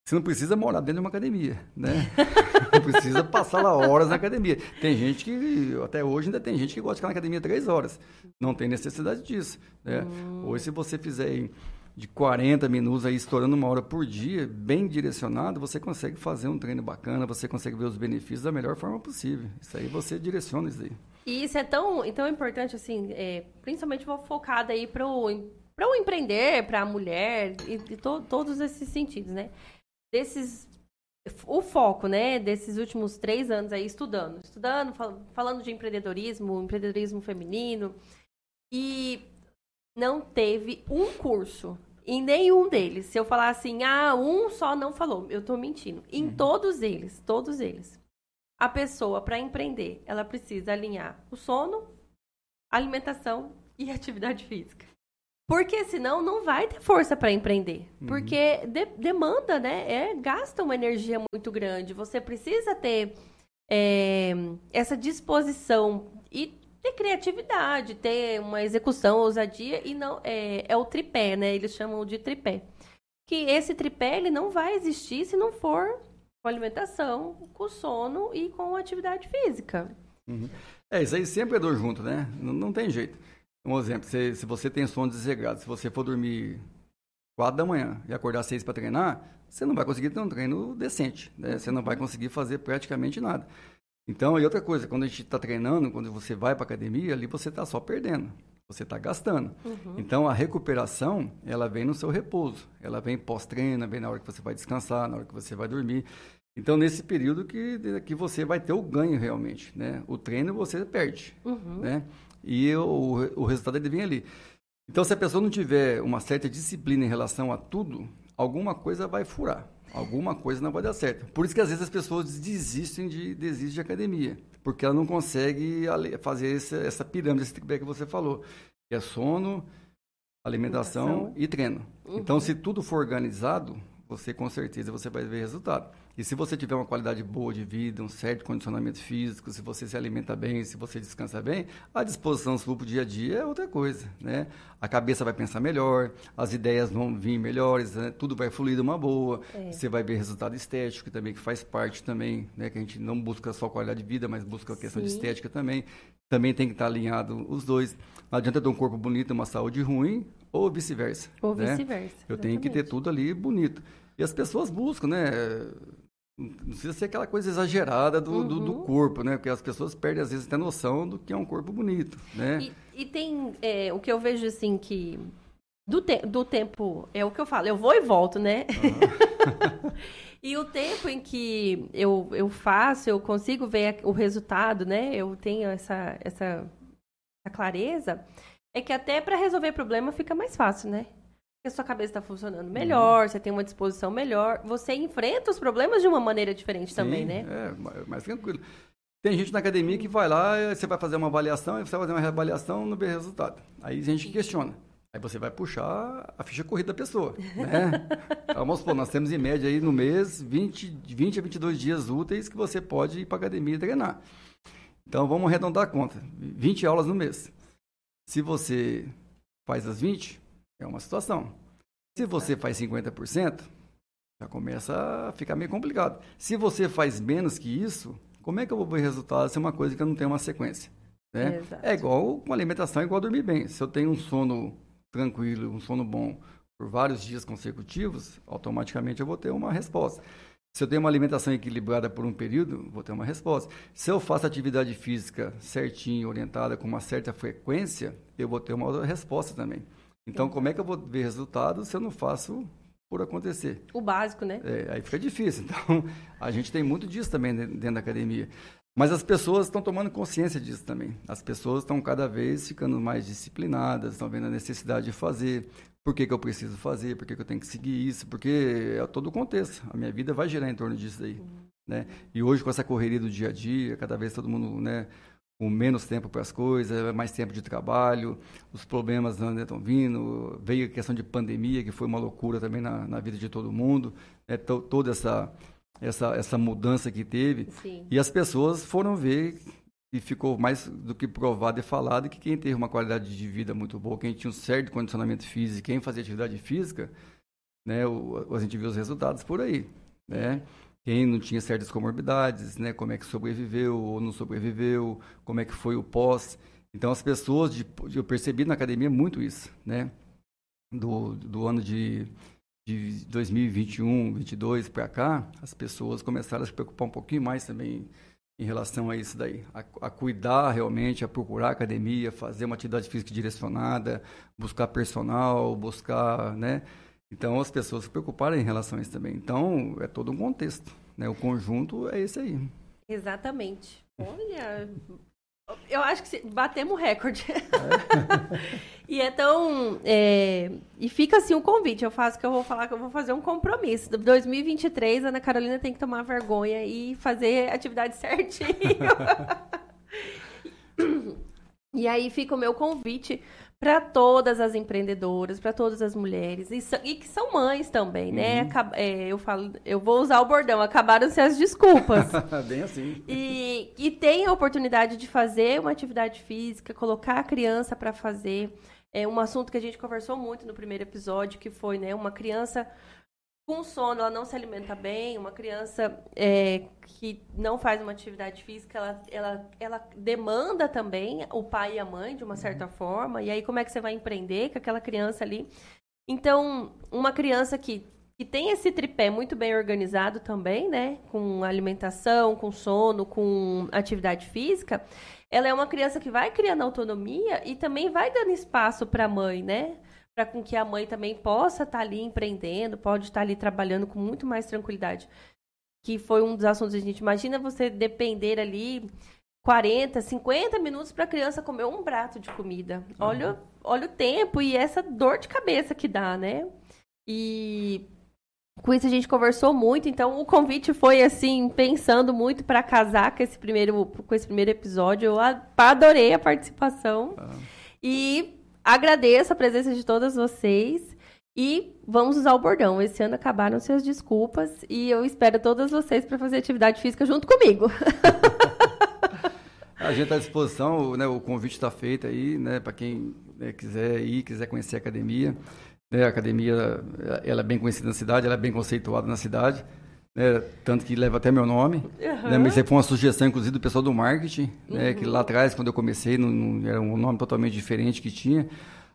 você não precisa morar dentro de uma academia, né? não precisa passar lá horas na academia. Tem gente que, até hoje ainda tem gente que gosta de ficar na academia três horas. Não tem necessidade disso, né? Hum. Hoje, se você fizer de 40 minutos aí, estourando uma hora por dia, bem direcionado, você consegue fazer um treino bacana, você consegue ver os benefícios da melhor forma possível. Isso aí você direciona isso aí. E isso é tão, tão importante, assim, é, principalmente focado aí para o para o empreender, para a mulher, e, e to, todos esses sentidos, né? Desses, o foco, né, desses últimos três anos aí estudando, estudando, fal, falando de empreendedorismo, empreendedorismo feminino, e não teve um curso em nenhum deles. Se eu falar assim, ah, um só não falou, eu estou mentindo. Em uhum. todos eles, todos eles a pessoa, para empreender, ela precisa alinhar o sono, alimentação e atividade física. Porque senão não vai ter força para empreender. Uhum. Porque de, demanda, né? É, gasta uma energia muito grande. Você precisa ter é, essa disposição e ter criatividade, ter uma execução, ousadia, e não é, é o tripé, né? Eles chamam de tripé. Que esse tripé ele não vai existir se não for com alimentação, com sono e com atividade física. Uhum. É, isso aí sempre é dor junto, né? Não, não tem jeito. Um exemplo, se, se você tem sono desregado, se você for dormir 4 da manhã e acordar 6 para treinar, você não vai conseguir ter um treino decente, né? Você não vai conseguir fazer praticamente nada. Então, e outra coisa, quando a gente está treinando, quando você vai para academia, ali você está só perdendo você está gastando. Uhum. Então, a recuperação, ela vem no seu repouso. Ela vem pós-treino, vem na hora que você vai descansar, na hora que você vai dormir. Então, nesse período que, que você vai ter o ganho realmente, né? O treino você perde, uhum. né? E o, o resultado ele vem ali. Então, se a pessoa não tiver uma certa disciplina em relação a tudo, alguma coisa vai furar. Alguma coisa não vai dar certo. Por isso que às vezes as pessoas desistem de, desistem de academia porque ela não consegue fazer essa, essa pirâmide, esse tripé que você falou, que é sono, alimentação, alimentação. e treino. Uhum. Então, se tudo for organizado, você com certeza você vai ver resultado. E se você tiver uma qualidade boa de vida, um certo condicionamento físico, se você se alimenta bem, se você descansa bem, a disposição sua para o dia a dia é outra coisa, né? A cabeça vai pensar melhor, as ideias vão vir melhores, né? tudo vai fluir de uma boa, é. você vai ver resultado estético também, que faz parte também, né? Que a gente não busca só qualidade de vida, mas busca a questão Sim. de estética também. Também tem que estar alinhado os dois. Não adianta ter um corpo bonito e uma saúde ruim, ou vice-versa. Ou né? vice-versa. Eu tenho que ter tudo ali bonito. E as pessoas buscam, né? Não precisa ser aquela coisa exagerada do, uhum. do, do, uhum. corpo, né? Porque as pessoas perdem, às vezes, até noção do que é um corpo bonito, né? E, e tem é, o que eu vejo, assim, que do, te do tempo, é o que eu falo, eu vou e volto, né? Uhum. e o tempo em que eu, eu faço, eu consigo ver o resultado, né? Eu tenho essa, essa, essa clareza, é que até para resolver problema fica mais fácil, né? A sua cabeça está funcionando uhum. melhor, uhum. você tem uma disposição melhor, você enfrenta os problemas de uma maneira diferente Sim, também, né? É, mais tranquilo. Tem gente na academia que vai lá, você vai fazer uma avaliação, você vai fazer uma reavaliação, não vê resultado. Aí a gente questiona. Aí você vai puxar a ficha corrida da pessoa, né? Vamos supor, nós temos em média aí no mês 20, 20 a 22 dias úteis que você pode ir para a academia e treinar. Então vamos arredondar a conta. 20 aulas no mês. Se você faz as 20, é uma situação. Se você faz 50%, já começa a ficar meio complicado. Se você faz menos que isso, como é que eu vou ver resultado se é uma coisa que eu não tenho uma sequência? Né? É igual com alimentação, é igual dormir bem. Se eu tenho um sono tranquilo, um sono bom por vários dias consecutivos, automaticamente eu vou ter uma resposta. Se eu tenho uma alimentação equilibrada por um período, vou ter uma resposta. Se eu faço atividade física certinho, orientada, com uma certa frequência, eu vou ter uma outra resposta também. Então, como é que eu vou ver resultado se eu não faço por acontecer? O básico, né? É, aí fica difícil. Então, a gente tem muito disso também dentro da academia. Mas as pessoas estão tomando consciência disso também. As pessoas estão cada vez ficando mais disciplinadas, estão vendo a necessidade de fazer. Por que, que eu preciso fazer? Por que, que eu tenho que seguir isso? Porque é todo o contexto. A minha vida vai girar em torno disso aí. Uhum. Né? E hoje, com essa correria do dia a dia, cada vez todo mundo né, com menos tempo para as coisas, mais tempo de trabalho, os problemas estão vindo, veio a questão de pandemia, que foi uma loucura também na, na vida de todo mundo, né? toda essa, essa, essa mudança que teve. Sim. E as pessoas foram ver e ficou mais do que provado e falado que quem teve uma qualidade de vida muito boa, quem tinha um certo condicionamento físico, quem fazia atividade física, né, o, a gente viu os resultados por aí, né? Quem não tinha certas comorbidades, né, como é que sobreviveu ou não sobreviveu, como é que foi o pós. Então as pessoas, de, eu percebi na academia muito isso, né, do, do ano de, de 2021, 2022 para cá, as pessoas começaram a se preocupar um pouquinho mais também em relação a isso daí, a, a, cuidar realmente, a procurar academia, fazer uma atividade física direcionada, buscar personal, buscar, né? Então as pessoas se preocuparam em relação a isso também. Então é todo um contexto, né? O conjunto é esse aí. Exatamente. Olha, eu acho que batemos recorde. É. e então, é, e fica assim um convite. Eu faço que eu vou falar que eu vou fazer um compromisso. 2023, a Ana Carolina tem que tomar vergonha e fazer atividade certinho. e aí fica o meu convite para todas as empreendedoras, para todas as mulheres e, e, que são mães também, né? uhum. né? É, eu falo, eu vou usar o bordão, acabaram-se as desculpas. Bem assim. E, e tem a oportunidade de fazer uma atividade física, colocar a criança para fazer. É um assunto que a gente conversou muito no primeiro episódio, que foi, né, uma criança com sono, ela não se alimenta bem. Uma criança é, que não faz uma atividade física, ela, ela, ela demanda também o pai e a mãe, de uma certa uhum. forma. E aí, como é que você vai empreender com aquela criança ali? Então, uma criança que, que tem esse tripé muito bem organizado também, né? Com alimentação, com sono, com atividade física, ela é uma criança que vai criando autonomia e também vai dando espaço para a mãe, né? Para com que a mãe também possa estar tá ali empreendendo, pode estar tá ali trabalhando com muito mais tranquilidade. Que foi um dos assuntos a gente imagina você depender ali 40, 50 minutos para a criança comer um prato de comida. Uhum. Olha, olha o tempo e essa dor de cabeça que dá, né? E com isso a gente conversou muito, então o convite foi assim, pensando muito para casar com esse primeiro com esse primeiro episódio. Eu adorei a participação. Uhum. E Agradeço a presença de todas vocês. E vamos usar o bordão. Esse ano acabaram suas desculpas e eu espero todas vocês para fazer atividade física junto comigo. a gente está à disposição, né, o convite está feito aí, né, para quem né, quiser ir, quiser conhecer a academia. Né, a academia ela é bem conhecida na cidade, ela é bem conceituada na cidade. Né, tanto que leva até meu nome. Uhum. Né, mas isso foi uma sugestão, inclusive, do pessoal do marketing, uhum. né, que lá atrás, quando eu comecei, não, não, era um nome totalmente diferente que tinha.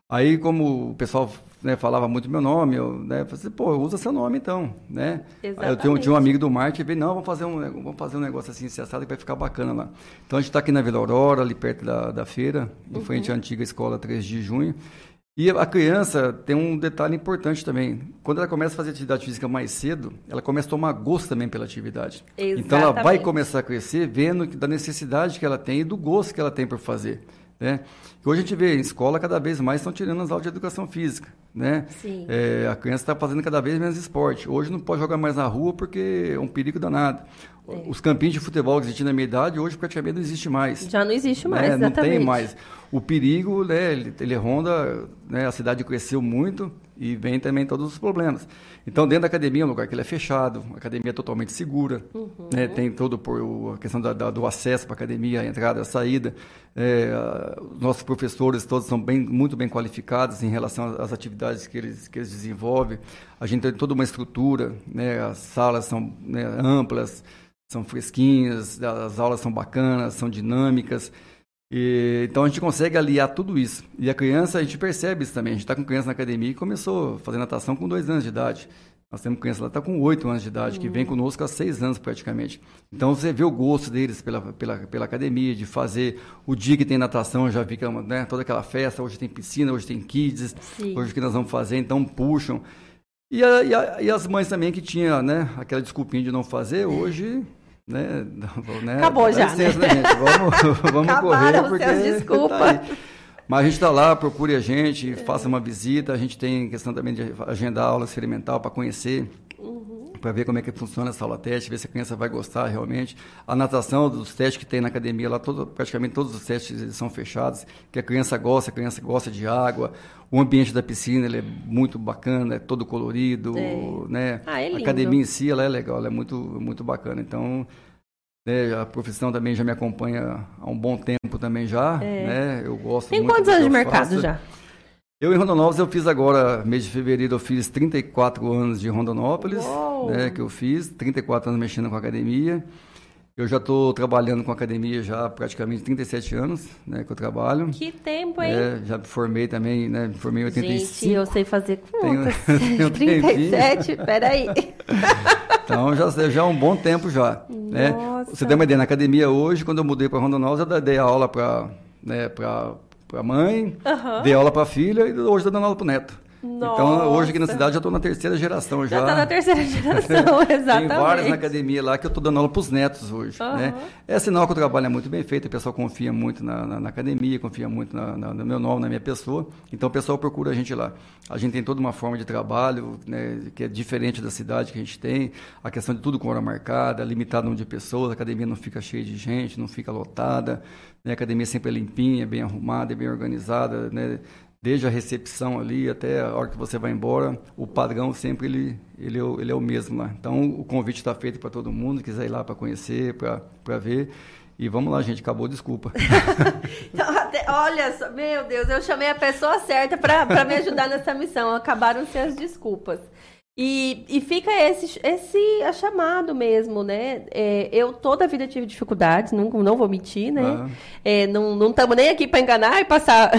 Aí, como o pessoal né, falava muito meu nome, eu né, falei assim, pô, usa seu nome então, né? Aí eu tinha, tinha um amigo do marketing, veio, não, vamos fazer um, vamos fazer um negócio assim, cessado que vai ficar bacana lá. Então, a gente está aqui na Vila Aurora, ali perto da, da feira, em uhum. frente à antiga escola 3 de junho. E a criança tem um detalhe importante também. Quando ela começa a fazer atividade física mais cedo, ela começa a tomar gosto também pela atividade. Exatamente. Então ela vai começar a crescer vendo da necessidade que ela tem e do gosto que ela tem por fazer. Né? Hoje a gente vê em escola cada vez mais estão tirando as aulas de educação física. Né? É, a criança está fazendo cada vez menos esporte. Hoje não pode jogar mais na rua porque é um perigo danado. É. Os campinhos de futebol que existiam na minha idade, hoje praticamente não existe mais. Já não existe mais, né? exatamente. Não tem mais. O perigo, né, ele, ele ronda, né, a cidade cresceu muito e vem também todos os problemas. Então, dentro da academia é um lugar que ele é fechado, a academia é totalmente segura, uhum. né, tem todo por, a questão da, da, do acesso para a academia, a entrada, a saída. É, os nossos professores todos são bem, muito bem qualificados em relação às atividades que eles, que eles desenvolvem. A gente tem toda uma estrutura, né, as salas são né, amplas, são fresquinhas, as aulas são bacanas, são dinâmicas. E, então a gente consegue aliar tudo isso. E a criança, a gente percebe isso também. A gente está com criança na academia e começou a fazer natação com dois anos de idade. Nós temos criança lá que está com oito anos de idade, uhum. que vem hum. conosco há seis anos praticamente. Então você vê o gosto deles pela, pela, pela academia, de fazer. O dia que tem natação já fica né, toda aquela festa. Hoje tem piscina, hoje tem kids, Sim. hoje o que nós vamos fazer, então puxam. E, a, e, a, e, as mães também que tinham né, aquela desculpinha de não fazer, hoje né, né, Acabou já, licença, né? gente? Vamos, vamos correr porque desculpa. Tá Mas a gente está lá, procure a gente, faça uma visita. A gente tem questão também de agendar aula experimental para conhecer. Uhum para ver como é que funciona essa aula teste, ver se a criança vai gostar realmente. A natação, dos testes que tem na academia, lá todo, praticamente todos os testes são fechados, que a criança gosta, a criança gosta de água. O ambiente da piscina ele é muito bacana, é todo colorido, é. né? Ah, é a academia em si ela é legal, ela é muito, muito bacana. Então, né, a profissão também já me acompanha há um bom tempo também já, é. né? Eu gosto Tem muito quantos anos de mercado faço. já? Eu em Rondonópolis eu fiz agora, mês de fevereiro, eu fiz 34 anos de Rondonópolis, né, que eu fiz, 34 anos mexendo com academia. Eu já estou trabalhando com academia já praticamente 37 anos, né, que eu trabalho. Que tempo, hein? É, já me formei também, né, me formei em 85. Gente, eu sei fazer contas. Tenho 37, peraí. Então já, já é um bom tempo já. Né? Você tem uma ideia, na academia hoje, quando eu mudei para Rondonópolis, eu dei aula para né, a mãe, uhum. dei aula para a filha e hoje estou dando aula para o neto. Nossa. Então, hoje aqui na cidade já estou na terceira geração já. Já está na terceira geração, exatamente. Tem várias na academia lá que eu estou dando aula para os netos hoje. Uhum. Né? É sinal que o trabalho é muito bem feito, o pessoal confia muito na, na, na academia, confia muito na, no meu nome, na minha pessoa. Então, o pessoal procura a gente lá. A gente tem toda uma forma de trabalho né, que é diferente da cidade que a gente tem. A questão de tudo com hora marcada, limitado número de pessoas, a academia não fica cheia de gente, não fica lotada. Né? A academia sempre é limpinha, bem arrumada, bem organizada, né? Desde a recepção ali até a hora que você vai embora, o padrão sempre ele, ele, é, ele é o mesmo lá. Então o convite está feito para todo mundo, quiser ir lá para conhecer, para ver. E vamos lá, gente, acabou, desculpa. então, até, olha, meu Deus, eu chamei a pessoa certa para me ajudar nessa missão. Acabaram-se as desculpas. E, e fica esse, esse chamado mesmo, né? É, eu toda a vida tive dificuldades, não, não vou mentir, né? Ah. É, não estamos nem aqui para enganar e passar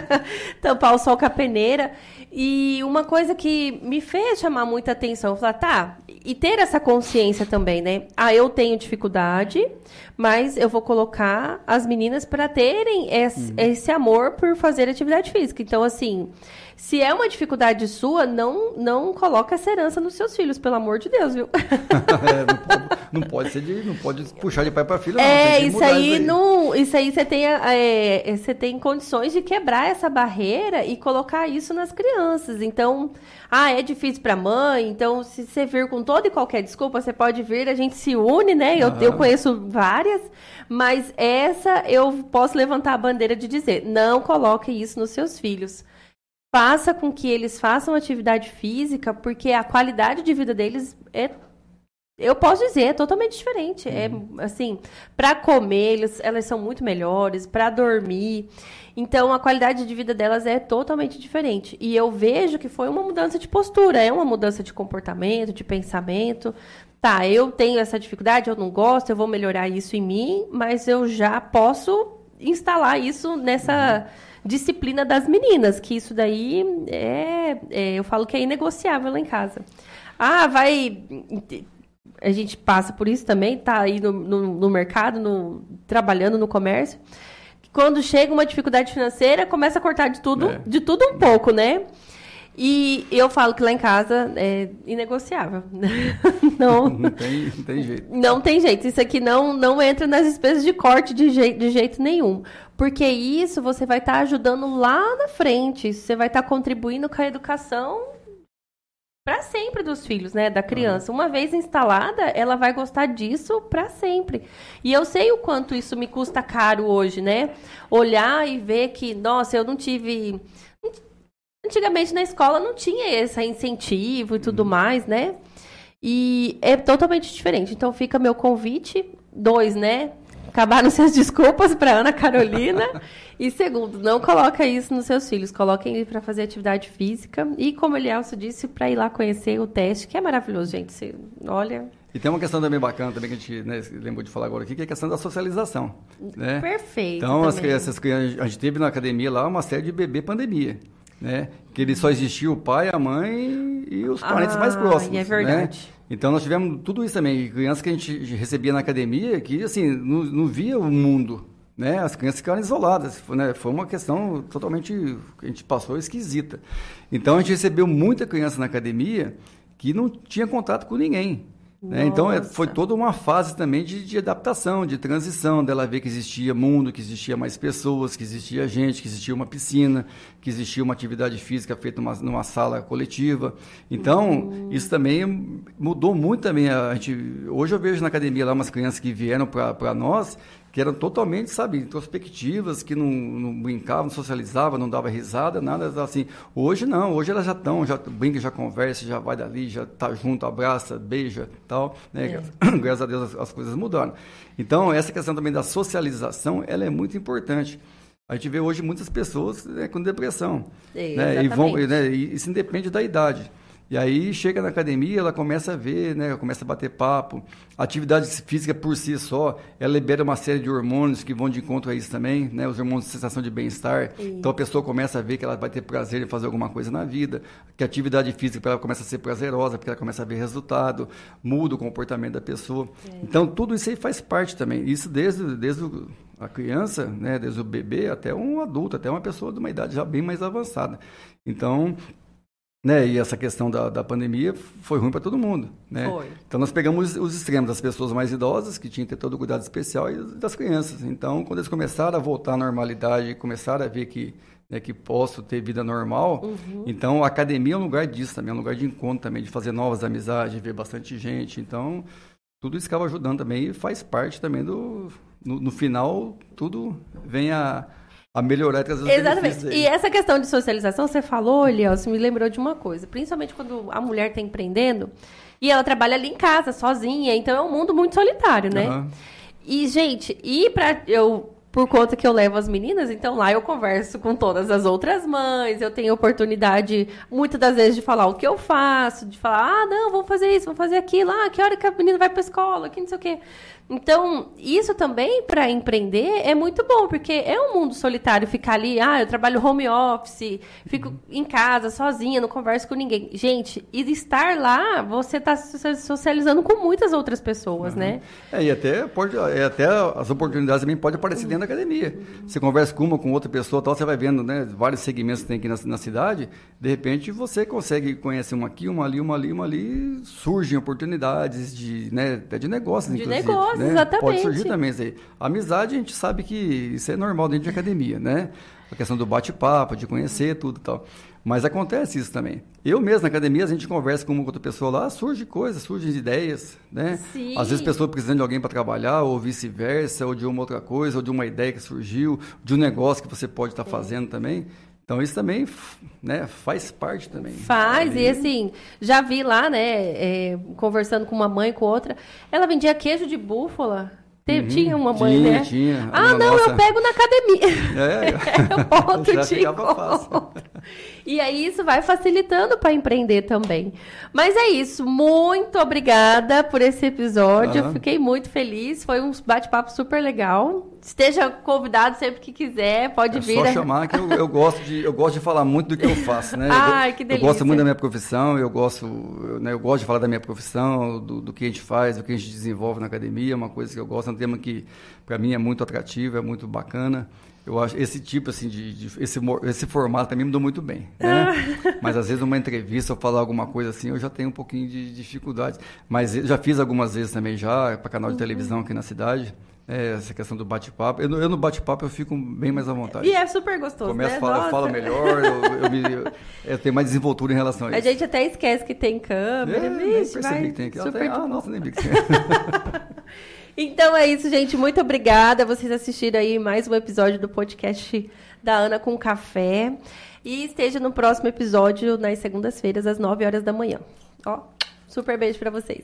tampar o sol com a peneira. E uma coisa que me fez chamar muita atenção, falar, tá, e ter essa consciência também, né? Ah, eu tenho dificuldade, mas eu vou colocar as meninas para terem esse, uhum. esse amor por fazer atividade física. Então, assim, se é uma dificuldade sua, não, não coloca essa herança nos seus filhos, pelo amor de Deus, viu? é, não, pode, não, pode, ser de, não pode puxar de pai para filho, é, não. Isso aí, isso aí, não, isso aí você tem, é, você tem condições de quebrar essa barreira e colocar isso nas crianças. Então, ah, é difícil para mãe, então se você vir com toda e qualquer desculpa, você pode vir, a gente se une, né? Eu, eu conheço várias, mas essa eu posso levantar a bandeira de dizer, não coloque isso nos seus filhos faça com que eles façam atividade física, porque a qualidade de vida deles é eu posso dizer, é totalmente diferente. É, uhum. É assim, para comer, eles, elas são muito melhores, para dormir. Então, a qualidade de vida delas é totalmente diferente. E eu vejo que foi uma mudança de postura, é uma mudança de comportamento, de pensamento. Tá, eu tenho essa dificuldade, eu não gosto, eu vou melhorar isso em mim, mas eu já posso instalar isso nessa. Uhum disciplina das meninas, que isso daí é, é, eu falo que é inegociável lá em casa. Ah, vai. A gente passa por isso também, tá aí no, no, no mercado, no, trabalhando no comércio. Quando chega uma dificuldade financeira, começa a cortar de tudo, é. de tudo um pouco, né? E eu falo que lá em casa é inegociável. não, não, tem, não tem jeito. Não tem jeito. Isso aqui não, não entra nas despesas de corte de, jeito, de jeito nenhum. Porque isso você vai estar tá ajudando lá na frente. Você vai estar tá contribuindo com a educação para sempre dos filhos, né, da criança. Uhum. Uma vez instalada, ela vai gostar disso para sempre. E eu sei o quanto isso me custa caro hoje, né? Olhar e ver que, nossa, eu não tive Antigamente na escola não tinha esse incentivo e tudo uhum. mais, né? E é totalmente diferente. Então fica meu convite, dois, né? Acabaram suas desculpas para Ana Carolina. e segundo, não coloca isso nos seus filhos, coloquem ele para fazer atividade física e como o Elielso disse, para ir lá conhecer o teste, que é maravilhoso, gente. Você, olha, e tem uma questão também bacana também que a gente né, lembrou de falar agora aqui, que é a questão da socialização. Né? Perfeito. Então, as crianças, a gente teve na academia lá uma série de bebê pandemia né? Que ele só existia o pai, a mãe e os parentes ah, mais próximos. É verdade. Né? Então nós tivemos tudo isso também. Crianças que a gente recebia na academia que assim não, não via o mundo, né? As crianças ficaram isoladas. Foi, né? Foi uma questão totalmente que a gente passou esquisita. Então a gente recebeu muita criança na academia que não tinha contato com ninguém. Né? Então é, foi toda uma fase também de, de, adaptação, de transição, dela ver que existia mundo, que existia mais pessoas, que existia gente, que existia uma piscina, que existia uma atividade física feita numa, numa sala coletiva. Então, uhum. isso também mudou muito também. A gente, hoje eu vejo na academia lá umas crianças que vieram para nós que eram totalmente, sabe, introspectivas, que não, não brincavam, não socializavam, não dava risada, nada assim. Hoje não, hoje elas já estão, já brinca, já conversa, já vai dali, já está junto, abraça, beija, tal, né? É. Graças a Deus as, as, coisas mudaram. Então, essa questão também da socialização, ela é muito importante. A gente vê hoje muitas pessoas né, com depressão, é, né? E vão, né, e isso independe da idade. E aí chega na academia, ela começa a ver, né? Começa a bater papo. A atividade física por si só, ela libera uma série de hormônios que vão de encontro a isso também, né? Os hormônios de sensação de bem-estar. Então a pessoa começa a ver que ela vai ter prazer em fazer alguma coisa na vida, que a atividade física para ela começa a ser prazerosa, porque ela começa a ver resultado, muda o comportamento da pessoa. É. Então tudo isso aí faz parte também. Isso desde, desde a criança, né? Desde o bebê até um adulto, até uma pessoa de uma idade já bem mais avançada. Então, né? E essa questão da, da pandemia foi ruim para todo mundo, né? Foi. Então nós pegamos os, os, extremos das pessoas mais idosas que tinham que ter todo o cuidado especial e das crianças. Então quando eles começaram a voltar à normalidade, começaram a ver que né, que posso ter vida normal, uhum. então a academia é um lugar disso também, é um lugar de encontro também, de fazer novas amizades, de ver bastante gente. Então tudo isso acaba ajudando também e faz parte também do no, no final tudo vem a a melhorar e trazer os Exatamente. E essa questão de socialização, você falou, Elielson, me lembrou de uma coisa. Principalmente quando a mulher está empreendendo e ela trabalha ali em casa, sozinha. Então é um mundo muito solitário, né? Uhum. E, gente, e para eu por conta que eu levo as meninas, então lá eu converso com todas as outras mães, eu tenho oportunidade, muitas das vezes, de falar o que eu faço, de falar, ah, não, vamos fazer isso, vamos fazer aquilo, ah, que hora que a menina vai para escola, que não sei o quê. Então, isso também para empreender é muito bom, porque é um mundo solitário ficar ali, ah, eu trabalho home office, fico uhum. em casa sozinha, não converso com ninguém. Gente, e estar lá, você está socializando com muitas outras pessoas, uhum. né? É, e até, pode, é, até as oportunidades também podem aparecer dentro da academia. Uhum. Você conversa com uma, com outra pessoa, tal, você vai vendo né, vários segmentos que tem aqui na, na cidade, de repente você consegue conhecer uma aqui, uma ali, uma ali, uma ali, surgem oportunidades de, né, até de negócios, de inclusive. Negócio né? exatamente. Pode surgir também isso aí. Amizade, a gente sabe que isso é normal dentro de academia, né? A questão do bate-papo, de conhecer tudo e tal. Mas acontece isso também. Eu mesmo, na academia, a gente conversa com uma outra pessoa lá, surge coisas, surgem ideias, né? Sim. Às vezes pessoa precisando de alguém para trabalhar, ou vice-versa, ou de uma outra coisa, ou de uma ideia que surgiu, de um negócio que você pode estar tá fazendo também. Então isso também né, faz parte também. Faz, e assim, já vi lá, né, é, conversando com uma mãe, com outra, ela vendia queijo de búfala. Uhum, tinha uma mãe, tinha, né? Tinha, Ah, não, nossa... eu pego na academia. É, é ponto de E aí isso vai facilitando para empreender também. Mas é isso. Muito obrigada por esse episódio. Uhum. Fiquei muito feliz. Foi um bate-papo super legal. Esteja convidado sempre que quiser, pode é vir. Só chamar que eu, eu, gosto de eu gosto de falar muito do que eu faço, né? Ai, que delícia. Eu gosto muito da minha profissão, eu gosto, eu, né, eu gosto de falar da minha profissão, do, do, que a gente faz, do que a gente desenvolve na academia, é uma coisa que eu gosto, é um tema que para mim é muito atrativo, é muito bacana. Eu acho esse tipo assim de, de esse esse formato também me deu muito bem, né? Mas às vezes uma entrevista ou falar alguma coisa assim, eu já tenho um pouquinho de dificuldade. Mas já fiz algumas vezes também já para canal de uhum. televisão aqui na cidade. É, essa questão do bate-papo. Eu, eu, no bate-papo eu fico bem mais à vontade. E é super gostoso. Começo né? a falar, eu falo melhor, eu, eu, me, eu, tenho mais desenvoltura em relação a isso. A gente até esquece que tem câmera. É, Vixe, percebi que tem aqui. Super... ah, nossa, nem vi que Então é isso, gente. Muito obrigada. Vocês assistiram aí mais um episódio do podcast da Ana com Café. E esteja no próximo episódio nas segundas-feiras, às 9 horas da manhã. Ó, super beijo para vocês.